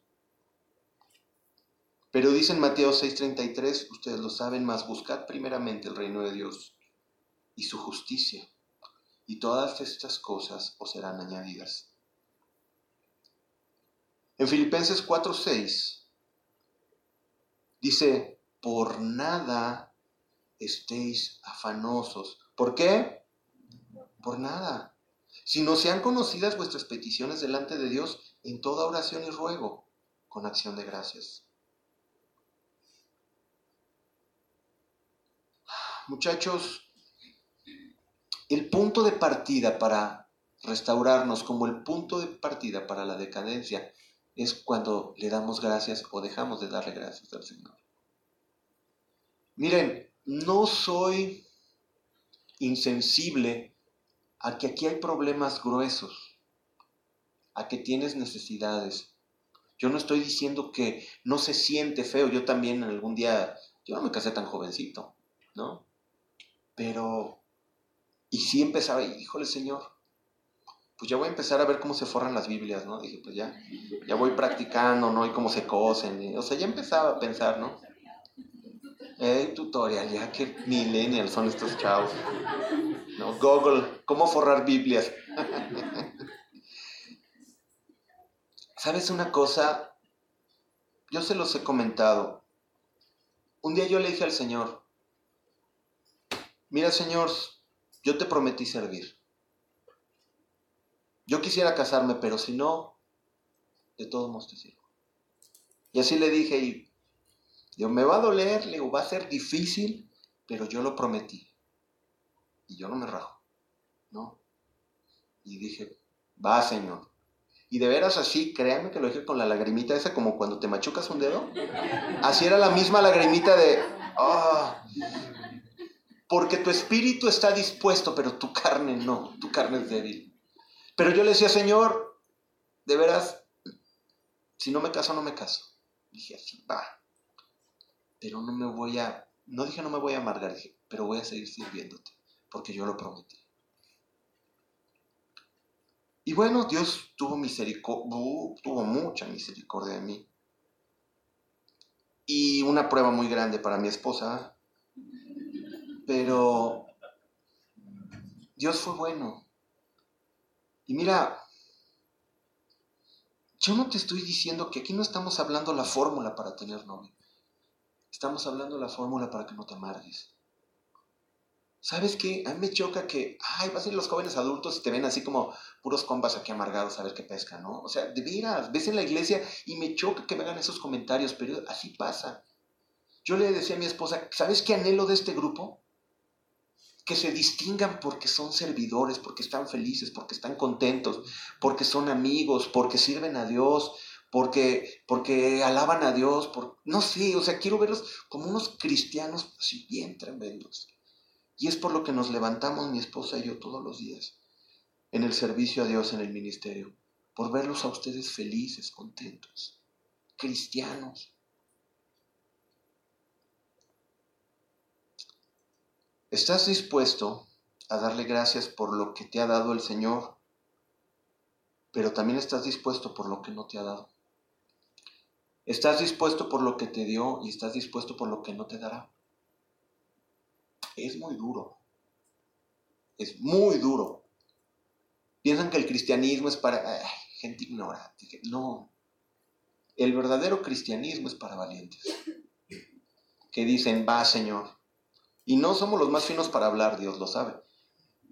Pero dice en Mateo 6:33, ustedes lo saben más, buscad primeramente el reino de Dios y su justicia, y todas estas cosas os serán añadidas. En Filipenses 4:6 dice, por nada estéis afanosos. ¿Por qué? Por nada. Si no sean conocidas vuestras peticiones delante de Dios en toda oración y ruego, con acción de gracias. Muchachos, el punto de partida para restaurarnos como el punto de partida para la decadencia es cuando le damos gracias o dejamos de darle gracias al Señor. Miren, no soy insensible a que aquí hay problemas gruesos, a que tienes necesidades. Yo no estoy diciendo que no se siente feo, yo también en algún día, yo no me casé tan jovencito, ¿no? Pero, y sí empezaba, híjole Señor, pues ya voy a empezar a ver cómo se forran las Biblias, ¿no? Dije, pues ya, ya voy practicando, ¿no? Y cómo se cosen, o sea, ya empezaba a pensar, ¿no? Hey, tutorial, ya que millennials son estos chavos. No, Google, ¿cómo forrar Biblias? [laughs] ¿Sabes una cosa? Yo se los he comentado. Un día yo le dije al Señor, mira Señor, yo te prometí servir. Yo quisiera casarme, pero si no, de todos modos te sirvo. Y así le dije, y yo me va a doler, le digo, va a ser difícil, pero yo lo prometí. Y yo no me rajo, ¿no? Y dije, va, Señor. Y de veras así, créanme que lo dije con la lagrimita esa, como cuando te machucas un dedo. Así era la misma lagrimita de, ah, porque tu espíritu está dispuesto, pero tu carne no, tu carne es débil. Pero yo le decía, Señor, de veras, si no me caso, no me caso. Dije así, va. Pero no me voy a, no dije no me voy a amargar, dije, pero voy a seguir sirviéndote, porque yo lo prometí. Y bueno, Dios tuvo misericordia, tuvo mucha misericordia de mí. Y una prueba muy grande para mi esposa. Pero Dios fue bueno. Y mira, yo no te estoy diciendo que aquí no estamos hablando la fórmula para tener novio. Estamos hablando la fórmula para que no te amargues. ¿Sabes qué? A mí me choca que, ay, vas a ir los jóvenes adultos y te ven así como puros compas aquí amargados a ver qué pesca, ¿no? O sea, de veras, ves en la iglesia y me choca que me hagan esos comentarios, pero así pasa. Yo le decía a mi esposa, ¿sabes qué anhelo de este grupo? Que se distingan porque son servidores, porque están felices, porque están contentos, porque son amigos, porque sirven a Dios, porque, porque alaban a Dios, por, no sé, o sea, quiero verlos como unos cristianos así bien tremendos. Y es por lo que nos levantamos mi esposa y yo todos los días en el servicio a Dios en el ministerio, por verlos a ustedes felices, contentos, cristianos. ¿Estás dispuesto a darle gracias por lo que te ha dado el Señor? Pero también estás dispuesto por lo que no te ha dado. Estás dispuesto por lo que te dio y estás dispuesto por lo que no te dará es muy duro. Es muy duro. Piensan que el cristianismo es para gente ignorante. No. El verdadero cristianismo es para valientes. Que dicen, va Señor. Y no somos los más finos para hablar, Dios lo sabe.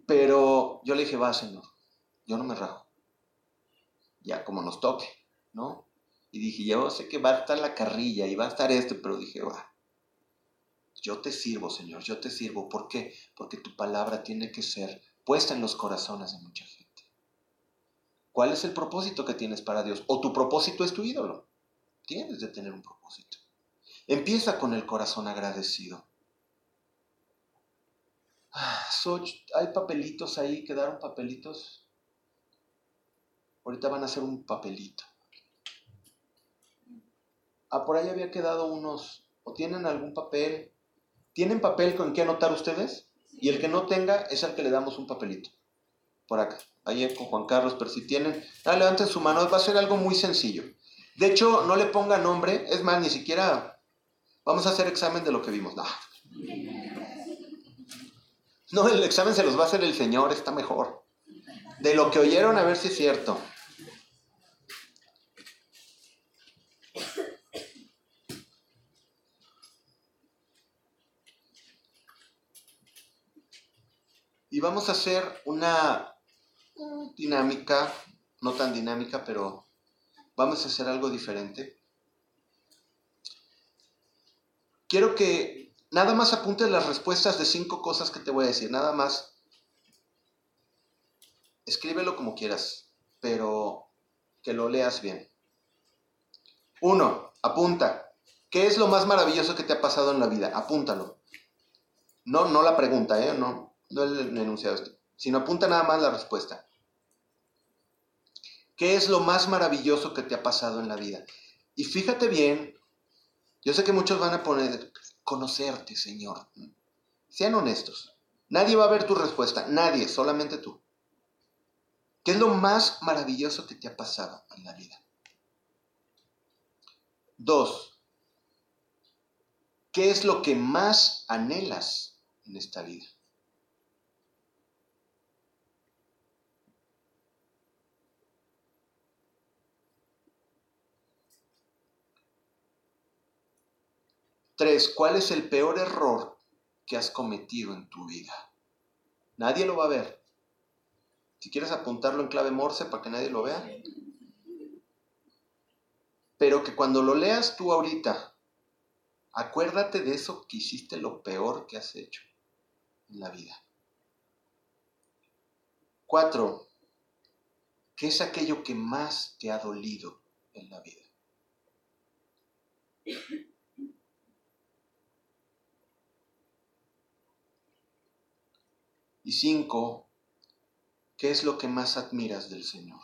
Pero yo le dije, va Señor. Yo no me rajo. Ya como nos toque, ¿no? Y dije, yo sé que va a estar la carrilla y va a estar esto, pero dije, va, yo te sirvo, Señor, yo te sirvo. ¿Por qué? Porque tu palabra tiene que ser puesta en los corazones de mucha gente. ¿Cuál es el propósito que tienes para Dios? ¿O tu propósito es tu ídolo? Tienes de tener un propósito. Empieza con el corazón agradecido. Ah, hay papelitos ahí, quedaron papelitos. Ahorita van a hacer un papelito. Ah, por ahí había quedado unos, o tienen algún papel ¿Tienen papel con que anotar ustedes? Y el que no tenga es al que le damos un papelito. Por acá. Ahí con Juan Carlos, pero si tienen, ah, levanten su mano, va a ser algo muy sencillo. De hecho, no le ponga nombre, es más, ni siquiera vamos a hacer examen de lo que vimos. No. No, el examen se los va a hacer el Señor, está mejor. De lo que oyeron, a ver si es cierto. Y vamos a hacer una dinámica, no tan dinámica, pero vamos a hacer algo diferente. Quiero que nada más apuntes las respuestas de cinco cosas que te voy a decir, nada más. Escríbelo como quieras, pero que lo leas bien. Uno, apunta. ¿Qué es lo más maravilloso que te ha pasado en la vida? Apúntalo. No, no la pregunta, ¿eh? No, no el enunciado, sino apunta nada más la respuesta. ¿Qué es lo más maravilloso que te ha pasado en la vida? Y fíjate bien, yo sé que muchos van a poner, conocerte, Señor. Sean honestos. Nadie va a ver tu respuesta, nadie, solamente tú. ¿Qué es lo más maravilloso que te ha pasado en la vida? Dos, ¿qué es lo que más anhelas en esta vida? Tres, ¿cuál es el peor error que has cometido en tu vida. Nadie lo va a ver. Si quieres apuntarlo en clave morse para que nadie lo vea. Pero que cuando lo leas tú ahorita, acuérdate de eso que hiciste lo peor que has hecho en la vida. Cuatro, ¿qué es aquello que más te ha dolido en la vida? Y cinco, ¿qué es lo que más admiras del Señor?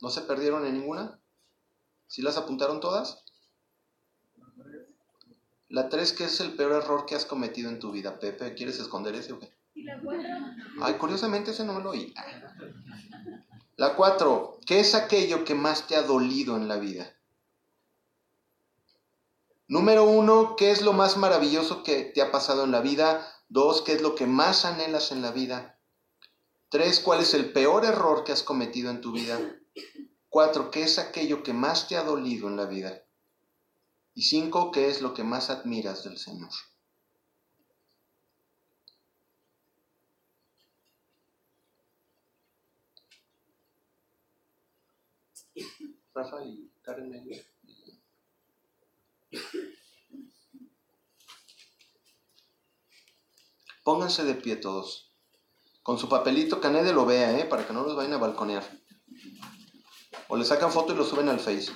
¿No se perdieron en ninguna? ¿Sí las apuntaron todas? La tres, ¿qué es el peor error que has cometido en tu vida, Pepe? ¿Quieres esconder ese o qué? Ay, curiosamente ese no me lo oí. La cuatro, ¿qué es aquello que más te ha dolido en la vida? Número uno, ¿qué es lo más maravilloso que te ha pasado en la vida? Dos, ¿qué es lo que más anhelas en la vida? Tres, ¿cuál es el peor error que has cometido en tu vida? Cuatro, ¿qué es aquello que más te ha dolido en la vida? Y cinco, ¿qué es lo que más admiras del Señor? Rafa y Karen Pónganse de pie todos. Con su papelito que nadie lo vea, ¿eh? Para que no los vayan a balconear. O le sacan foto y lo suben al Face.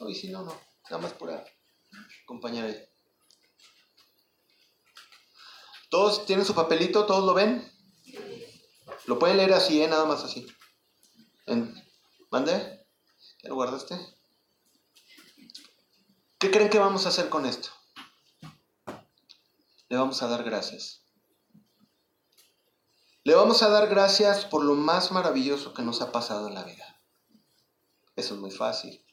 No, y si no, no. Nada más por acompañar ¿Todos tienen su papelito? ¿Todos lo ven? Lo pueden leer así, ¿eh? Nada más así. ¿Mande? ¿Ya lo guardaste? ¿Qué creen que vamos a hacer con esto? Le vamos a dar gracias. Le vamos a dar gracias por lo más maravilloso que nos ha pasado en la vida. Eso es muy fácil.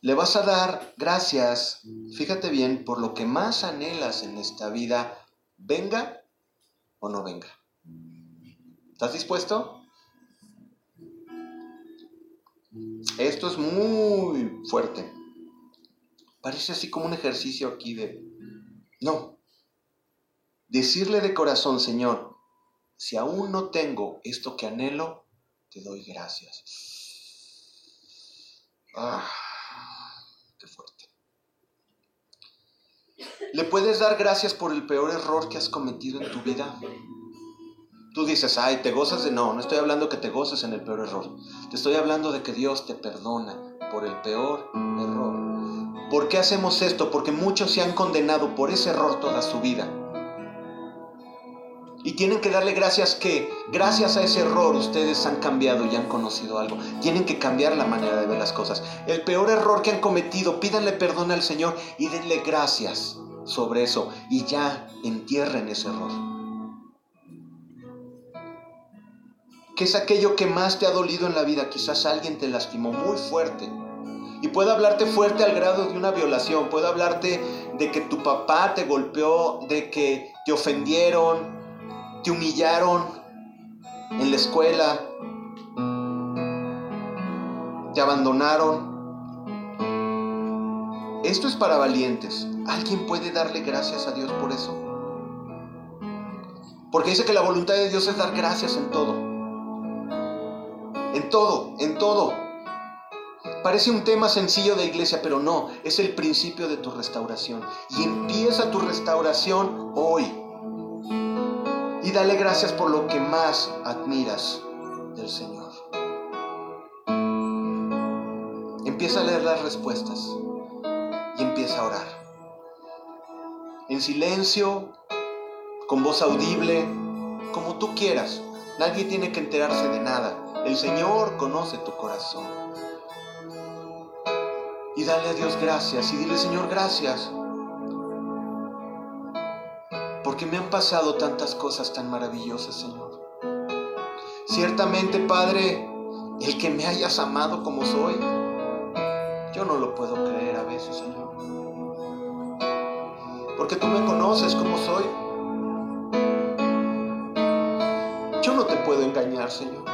Le vas a dar gracias, fíjate bien, por lo que más anhelas en esta vida, venga o no venga. ¿Estás dispuesto? Esto es muy fuerte. Parece así como un ejercicio aquí de... No. Decirle de corazón, Señor, si aún no tengo esto que anhelo, te doy gracias. Ah, qué fuerte. ¿Le puedes dar gracias por el peor error que has cometido en tu vida? Tú dices, ay, te gozas de... No, no estoy hablando que te goces en el peor error. Te estoy hablando de que Dios te perdona por el peor error. ¿Por qué hacemos esto? Porque muchos se han condenado por ese error toda su vida. Y tienen que darle gracias que gracias a ese error ustedes han cambiado y han conocido algo. Tienen que cambiar la manera de ver las cosas. El peor error que han cometido, pídanle perdón al Señor y denle gracias sobre eso. Y ya entierren ese error. ¿Qué es aquello que más te ha dolido en la vida? Quizás alguien te lastimó muy fuerte. Y puede hablarte fuerte al grado de una violación, puede hablarte de que tu papá te golpeó, de que te ofendieron, te humillaron en la escuela, te abandonaron. Esto es para valientes. ¿Alguien puede darle gracias a Dios por eso? Porque dice que la voluntad de Dios es dar gracias en todo. En todo, en todo. Parece un tema sencillo de iglesia, pero no, es el principio de tu restauración. Y empieza tu restauración hoy. Y dale gracias por lo que más admiras del Señor. Empieza a leer las respuestas y empieza a orar. En silencio, con voz audible, como tú quieras. Nadie tiene que enterarse de nada. El Señor conoce tu corazón. Y dale a Dios gracias y dile, Señor, gracias. Porque me han pasado tantas cosas tan maravillosas, Señor. Ciertamente, Padre, el que me hayas amado como soy, yo no lo puedo creer a veces, Señor. porque tú me conoces como soy. Yo no te puedo engañar, Señor.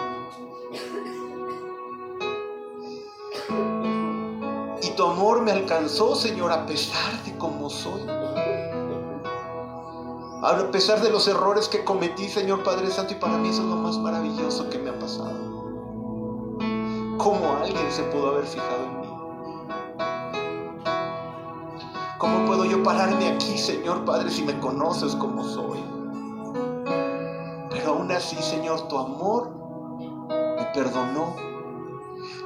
Tu amor me alcanzó, Señor, a pesar de cómo soy. A pesar de los errores que cometí, Señor Padre Santo, y para mí eso es lo más maravilloso que me ha pasado. ¿Cómo alguien se pudo haber fijado en mí? ¿Cómo puedo yo pararme aquí, Señor Padre, si me conoces como soy? Pero aún así, Señor, tu amor me perdonó.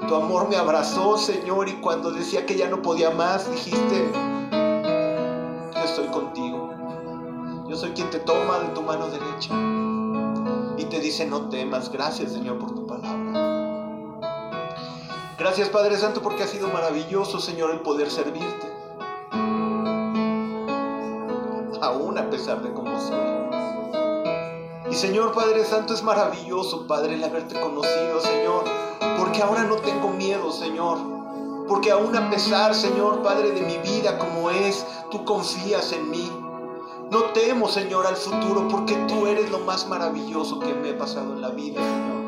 Tu amor me abrazó, Señor, y cuando decía que ya no podía más, dijiste, yo estoy contigo. Yo soy quien te toma de tu mano derecha y te dice, no temas. Gracias, Señor, por tu palabra. Gracias, Padre Santo, porque ha sido maravilloso, Señor, el poder servirte. Aún a pesar de cómo soy. Y Señor Padre Santo, es maravilloso, Padre, el haberte conocido, Señor. Porque ahora no tengo miedo, Señor. Porque aún a pesar, Señor Padre, de mi vida como es, tú confías en mí. No temo, Señor, al futuro porque tú eres lo más maravilloso que me he pasado en la vida, Señor.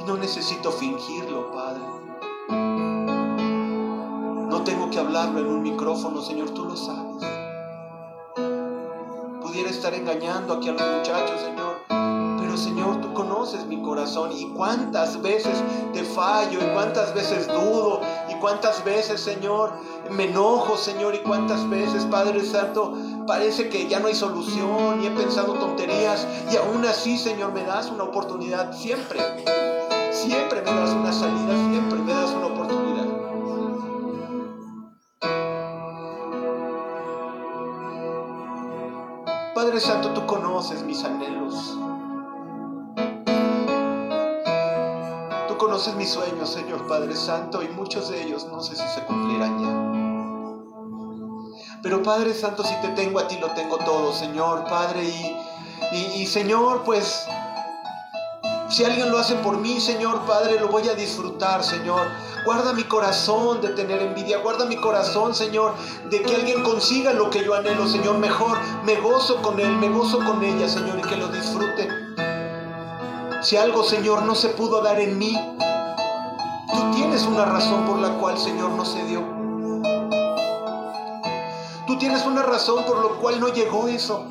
Y no necesito fingirlo, Padre. No tengo que hablarlo en un micrófono, Señor, tú lo sabes. Pudiera estar engañando aquí a los muchachos, Señor. Señor, tú conoces mi corazón y cuántas veces te fallo y cuántas veces dudo y cuántas veces, Señor, me enojo, Señor, y cuántas veces, Padre Santo, parece que ya no hay solución y he pensado tonterías y aún así, Señor, me das una oportunidad siempre. Siempre me das una salida, siempre me das una oportunidad. Padre Santo, tú conoces mis anhelos. Conoces mis sueños, Señor Padre Santo, y muchos de ellos no sé si se cumplirán ya. Pero Padre Santo, si te tengo a ti, lo tengo todo, Señor, Padre. Y, y, Señor, pues, si alguien lo hace por mí, Señor, Padre, lo voy a disfrutar, Señor. Guarda mi corazón de tener envidia. Guarda mi corazón, Señor, de que alguien consiga lo que yo anhelo, Señor. Mejor me gozo con él, me gozo con ella, Señor, y que lo disfrute. Si algo, Señor, no se pudo dar en mí, tienes una razón por la cual, Señor, no se dio. Tú tienes una razón por lo cual no llegó eso.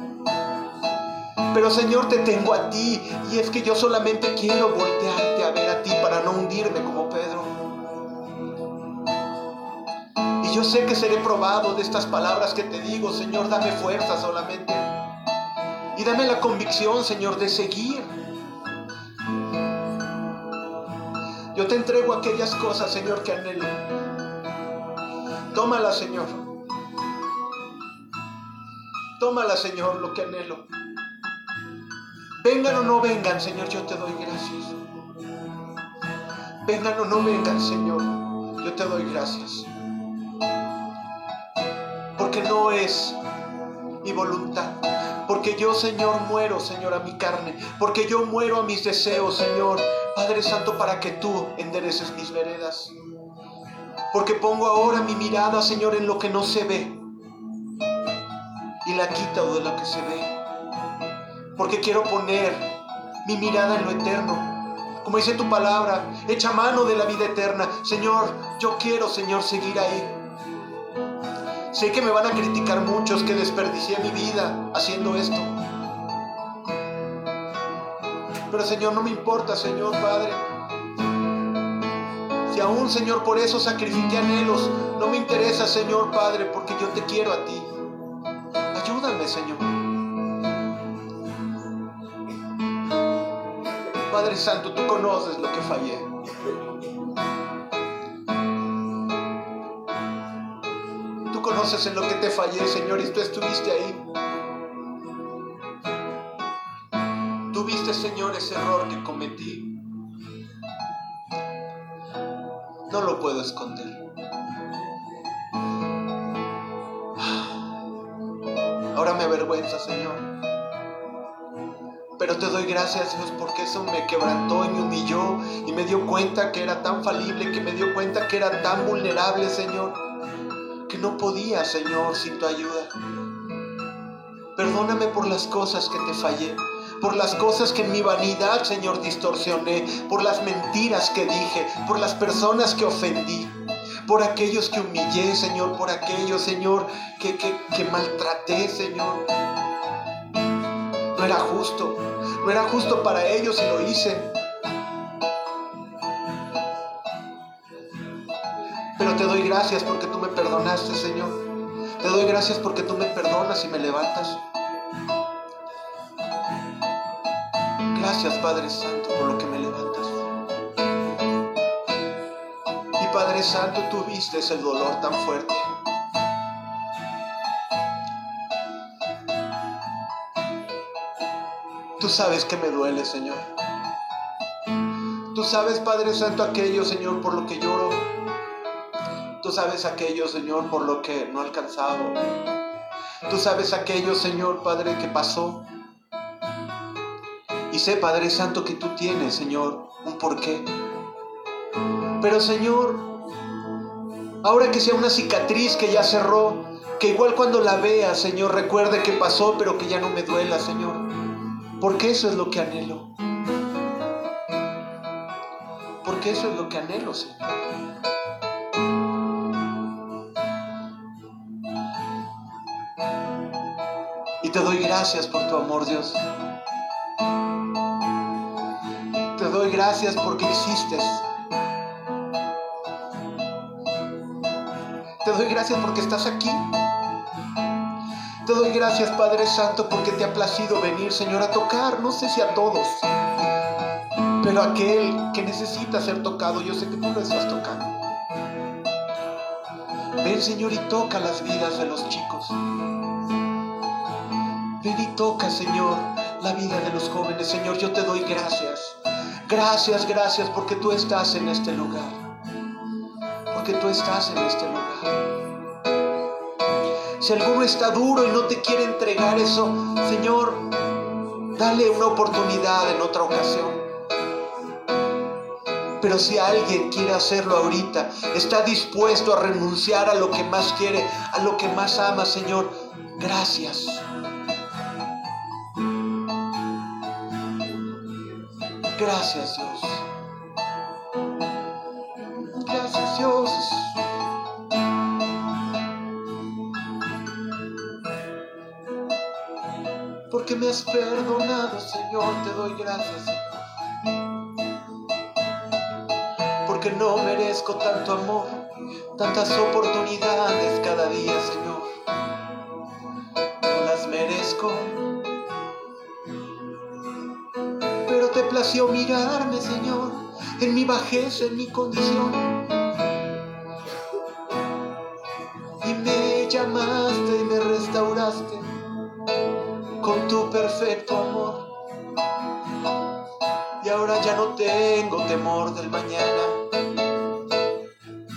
Pero Señor, te tengo a ti y es que yo solamente quiero voltearte a ver a ti para no hundirme como Pedro. Y yo sé que seré probado de estas palabras que te digo, Señor, dame fuerza solamente. Y dame la convicción, Señor, de seguir. Yo te entrego aquellas cosas, Señor, que anhelo. Tómala, Señor. Tómala, Señor, lo que anhelo. Vengan o no vengan, Señor, yo te doy gracias. Vengan o no vengan, Señor, yo te doy gracias. Porque no es mi voluntad. Porque yo, Señor, muero, Señor, a mi carne. Porque yo muero a mis deseos, Señor. Padre Santo, para que tú endereces mis veredas. Porque pongo ahora mi mirada, Señor, en lo que no se ve y la quita de lo que se ve. Porque quiero poner mi mirada en lo eterno. Como dice tu palabra, echa mano de la vida eterna. Señor, yo quiero, Señor, seguir ahí. Sé que me van a criticar muchos que desperdicié mi vida haciendo esto. Pero Señor, no me importa, Señor Padre. Si aún, Señor, por eso sacrifiqué anhelos, no me interesa, Señor Padre, porque yo te quiero a ti. Ayúdame, Señor. Padre Santo, tú conoces lo que fallé. Conoces en lo que te fallé, Señor, y tú estuviste ahí. Tú viste, Señor, ese error que cometí. No lo puedo esconder. Ahora me avergüenza, Señor. Pero te doy gracias, Dios, porque eso me quebrantó y me humilló y me dio cuenta que era tan falible, que me dio cuenta que era tan vulnerable, Señor. Que no podía, Señor, sin tu ayuda. Perdóname por las cosas que te fallé, por las cosas que en mi vanidad, Señor, distorsioné, por las mentiras que dije, por las personas que ofendí, por aquellos que humillé, Señor, por aquellos, Señor, que, que maltraté, Señor. No era justo, no era justo para ellos y lo hice. Te doy gracias porque tú me perdonaste, Señor. Te doy gracias porque tú me perdonas y me levantas. Gracias, Padre Santo, por lo que me levantas. Y Padre Santo, tú viste el dolor tan fuerte. Tú sabes que me duele, Señor. Tú sabes, Padre Santo, aquello, Señor, por lo que lloro. Tú sabes aquello, Señor, por lo que no he alcanzado. Tú sabes aquello, Señor, Padre, que pasó. Y sé, Padre Santo, que tú tienes, Señor, un porqué. Pero, Señor, ahora que sea una cicatriz que ya cerró, que igual cuando la vea, Señor, recuerde que pasó, pero que ya no me duela, Señor. Porque eso es lo que anhelo. Porque eso es lo que anhelo, Señor. Y te doy gracias por tu amor, Dios. Te doy gracias porque existes. Te doy gracias porque estás aquí. Te doy gracias, Padre Santo, porque te ha placido venir, Señor, a tocar, no sé si a todos, pero aquel que necesita ser tocado, yo sé que tú lo estás tocando. Ven, Señor, y toca las vidas de los chicos. Ven y toca, Señor, la vida de los jóvenes. Señor, yo te doy gracias. Gracias, gracias, porque tú estás en este lugar. Porque tú estás en este lugar. Si alguno está duro y no te quiere entregar eso, Señor, dale una oportunidad en otra ocasión. Pero si alguien quiere hacerlo ahorita, está dispuesto a renunciar a lo que más quiere, a lo que más ama, Señor, gracias. Gracias Dios. Gracias Dios. Porque me has perdonado, Señor, te doy gracias. Porque no merezco tanto amor, tantas oportunidades cada día, Señor. Pero te plació mirarme, Señor, en mi bajeza, en mi condición. Y me llamaste y me restauraste con tu perfecto amor. Y ahora ya no tengo temor del mañana,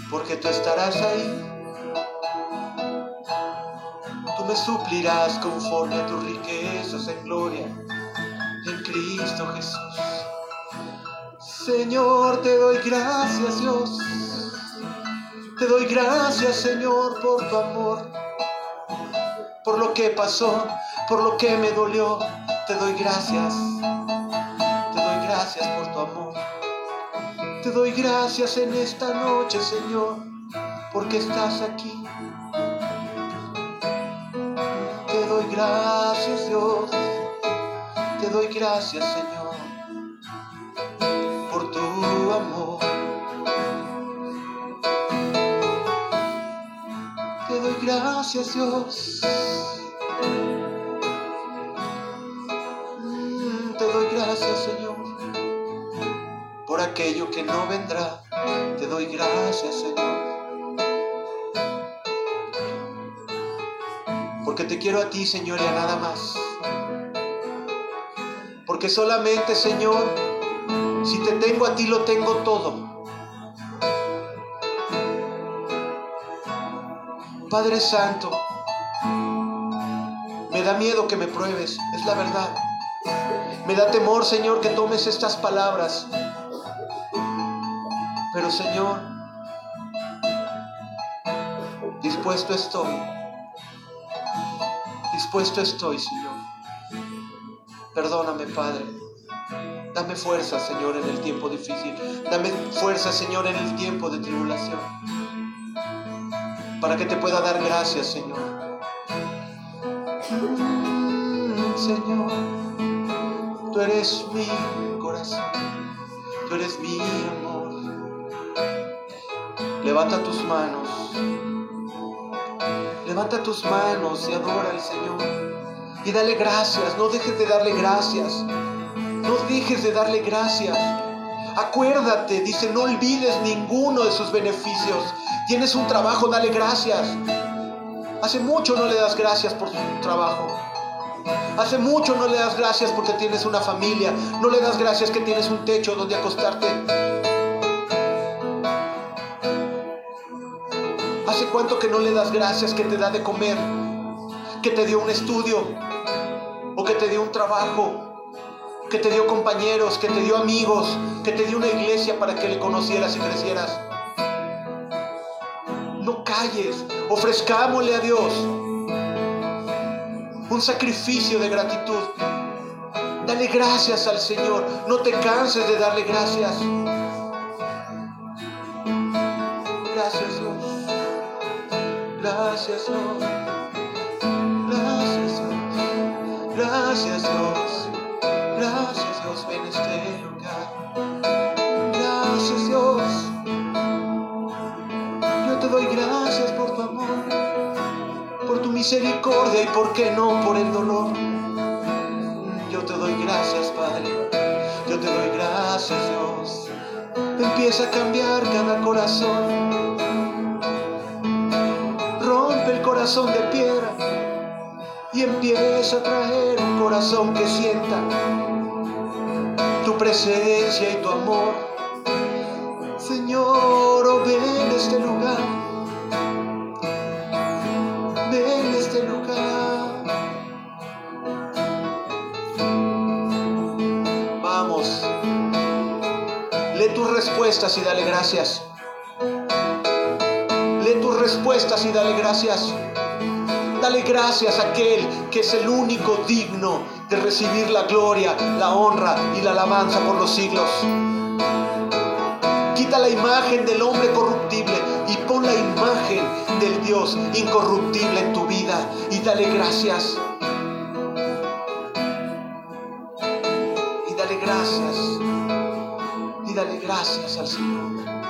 porque tú estarás ahí. Tú me suplirás conforme a tus riquezas en gloria en Cristo Jesús. Señor, te doy gracias, Dios. Te doy gracias, Señor, por tu amor, por lo que pasó, por lo que me dolió. Te doy gracias. Te doy gracias por tu amor. Te doy gracias en esta noche, Señor, porque estás aquí. Te doy gracias, Dios. Te doy gracias, Señor, amor. Te doy gracias, Dios. Mm, te doy gracias, Señor, por aquello que no vendrá. Te doy gracias, Señor. Porque te quiero a ti, Señor, y a nada más. Porque solamente, Señor, si te tengo a ti, lo tengo todo. Padre Santo, me da miedo que me pruebes, es la verdad. Me da temor, Señor, que tomes estas palabras. Pero, Señor, dispuesto estoy. Dispuesto estoy, Señor. Perdóname, Padre. Dame fuerza, Señor, en el tiempo difícil. Dame fuerza, Señor, en el tiempo de tribulación. Para que te pueda dar gracias, Señor. Señor, tú eres mi corazón. Tú eres mi amor. Levanta tus manos. Levanta tus manos y adora al Señor. Y dale gracias. No dejes de darle gracias. No dejes de darle gracias. Acuérdate, dice, no olvides ninguno de sus beneficios. Tienes un trabajo, dale gracias. Hace mucho no le das gracias por su trabajo. Hace mucho no le das gracias porque tienes una familia. No le das gracias que tienes un techo donde acostarte. ¿Hace cuánto que no le das gracias que te da de comer? Que te dio un estudio o que te dio un trabajo que te dio compañeros, que te dio amigos, que te dio una iglesia para que le conocieras y crecieras. No calles, ofrezcámosle a Dios un sacrificio de gratitud. Dale gracias al Señor, no te canses de darle gracias. Gracias Dios, gracias Dios, gracias Dios, gracias Dios. Gracias Dios, ven este lugar. Gracias Dios. Yo te doy gracias por tu amor, por tu misericordia y por qué no por el dolor. Yo te doy gracias Padre. Yo te doy gracias Dios. Empieza a cambiar cada corazón. Rompe el corazón de piedra y empieza a traer un corazón que sienta presencia y tu amor. Señor, oh, ven este lugar. Ven este lugar. Vamos. Lee tus respuestas y dale gracias. Lee tus respuestas y dale gracias. Dale gracias a aquel que es el único digno de recibir la gloria, la honra y la alabanza por los siglos. Quita la imagen del hombre corruptible y pon la imagen del Dios incorruptible en tu vida y dale gracias. Y dale gracias. Y dale gracias al Señor.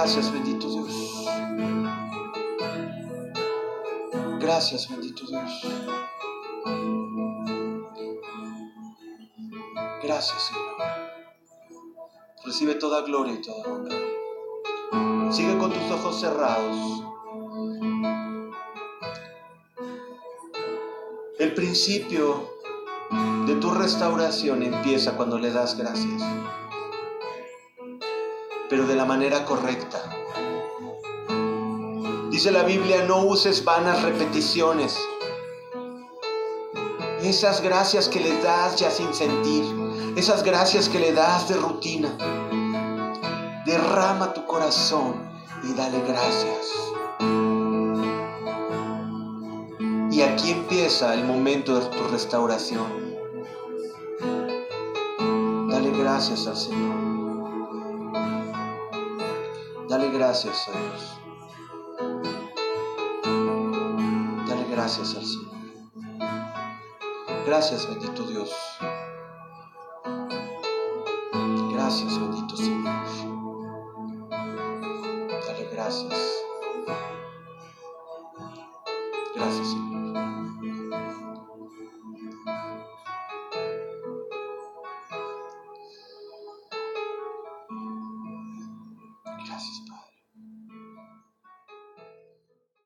Gracias, bendito Dios. Gracias, bendito Dios. Gracias, Señor. Recibe toda gloria y toda honra. Sigue con tus ojos cerrados. El principio de tu restauración empieza cuando le das gracias pero de la manera correcta. Dice la Biblia, no uses vanas repeticiones. Esas gracias que le das ya sin sentir, esas gracias que le das de rutina. Derrama tu corazón y dale gracias. Y aquí empieza el momento de tu restauración. Dale gracias al Señor. Dale gracias a Dios. Dale gracias al Señor. Gracias, bendito Dios. Gracias, bendito Señor. Dale gracias.